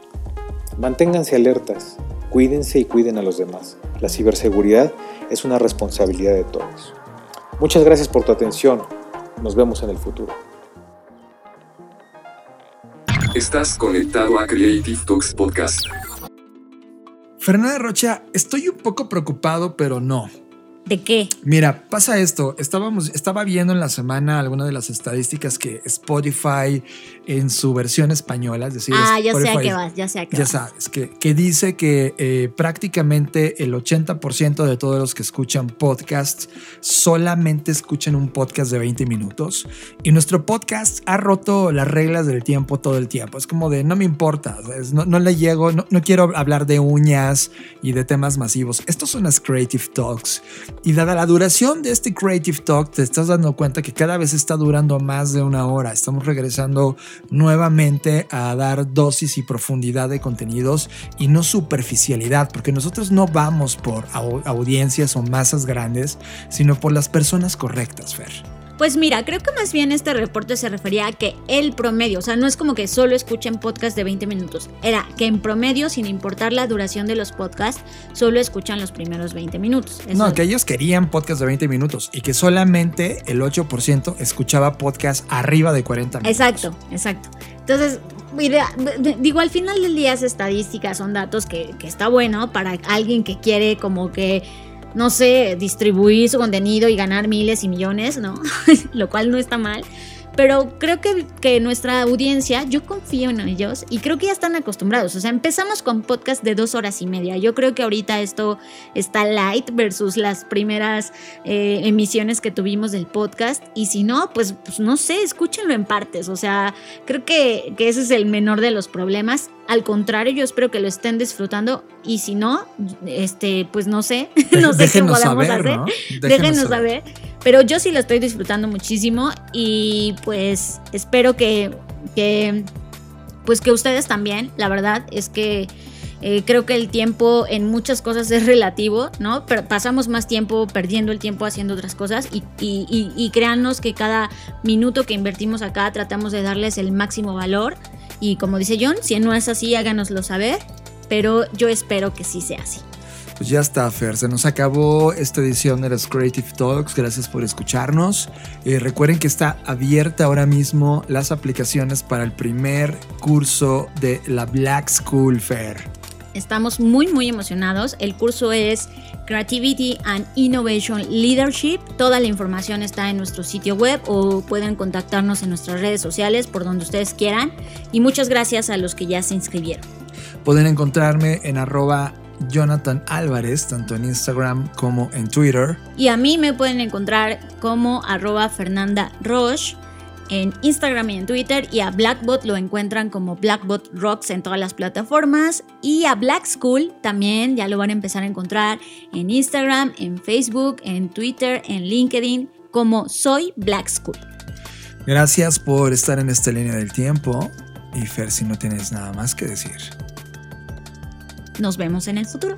Manténganse alertas, cuídense y cuiden a los demás. La ciberseguridad es una responsabilidad de todos. Muchas gracias por tu atención. Nos vemos en el futuro. Estás conectado a Creative Talks Podcast. Fernanda Rocha, estoy un poco preocupado, pero no. ¿De qué? Mira, pasa esto. Estábamos, estaba viendo en la semana algunas de las estadísticas que Spotify en su versión española, es decir, ah, ya sé a qué vas, ya sé a qué Ya sabes, que, que dice que eh, prácticamente el 80% de todos los que escuchan podcasts solamente escuchan un podcast de 20 minutos. Y nuestro podcast ha roto las reglas del tiempo todo el tiempo. Es como de no me importa, no, no, le llego, no, no quiero hablar de uñas y de temas masivos. Estos son las Creative Talks. Y dada la duración de este Creative Talk, te estás dando cuenta que cada vez está durando más de una hora. Estamos regresando nuevamente a dar dosis y profundidad de contenidos y no superficialidad, porque nosotros no vamos por audiencias o masas grandes, sino por las personas correctas, Fer. Pues mira, creo que más bien este reporte se refería a que el promedio, o sea, no es como que solo escuchen podcast de 20 minutos, era que en promedio, sin importar la duración de los podcasts, solo escuchan los primeros 20 minutos. no, que ellos querían podcast de 20 minutos y que solamente el 8% escuchaba podcast arriba de 40 minutos. Exacto, exacto. Entonces, digo, al final del día es estadísticas, son datos que, que está bueno para alguien que quiere como que no sé, distribuir su contenido y ganar miles y millones, ¿no? <laughs> Lo cual no está mal. Pero creo que, que, nuestra audiencia, yo confío en ellos y creo que ya están acostumbrados. O sea, empezamos con podcast de dos horas y media. Yo creo que ahorita esto está light versus las primeras eh, emisiones que tuvimos del podcast. Y si no, pues, pues, no sé, escúchenlo en partes. O sea, creo que, que ese es el menor de los problemas. Al contrario, yo espero que lo estén disfrutando y si no, este, pues no sé, <laughs> no sé qué podamos hacer. Déjenos, saber. Pero yo sí lo estoy disfrutando muchísimo y pues espero que, pues que ustedes también. La verdad es que eh, creo que el tiempo en muchas cosas es relativo, ¿no? Pero pasamos más tiempo perdiendo el tiempo haciendo otras cosas y, y, y, y créanos que cada minuto que invertimos acá tratamos de darles el máximo valor. Y como dice John, si no es así, háganoslo saber, pero yo espero que sí sea así. Pues ya está, Fer. Se nos acabó esta edición de los Creative Talks. Gracias por escucharnos. Eh, recuerden que está abierta ahora mismo las aplicaciones para el primer curso de la Black School Fair. Estamos muy, muy emocionados. El curso es Creativity and Innovation Leadership. Toda la información está en nuestro sitio web o pueden contactarnos en nuestras redes sociales por donde ustedes quieran. Y muchas gracias a los que ya se inscribieron. Pueden encontrarme en arroba Jonathan Álvarez, tanto en Instagram como en Twitter. Y a mí me pueden encontrar como arroba Fernanda Roche en Instagram y en Twitter y a Blackbot lo encuentran como Blackbot Rocks en todas las plataformas y a Black School también ya lo van a empezar a encontrar en Instagram, en Facebook, en Twitter, en LinkedIn como Soy Black School. Gracias por estar en esta línea del tiempo y Fer si no tienes nada más que decir. Nos vemos en el futuro.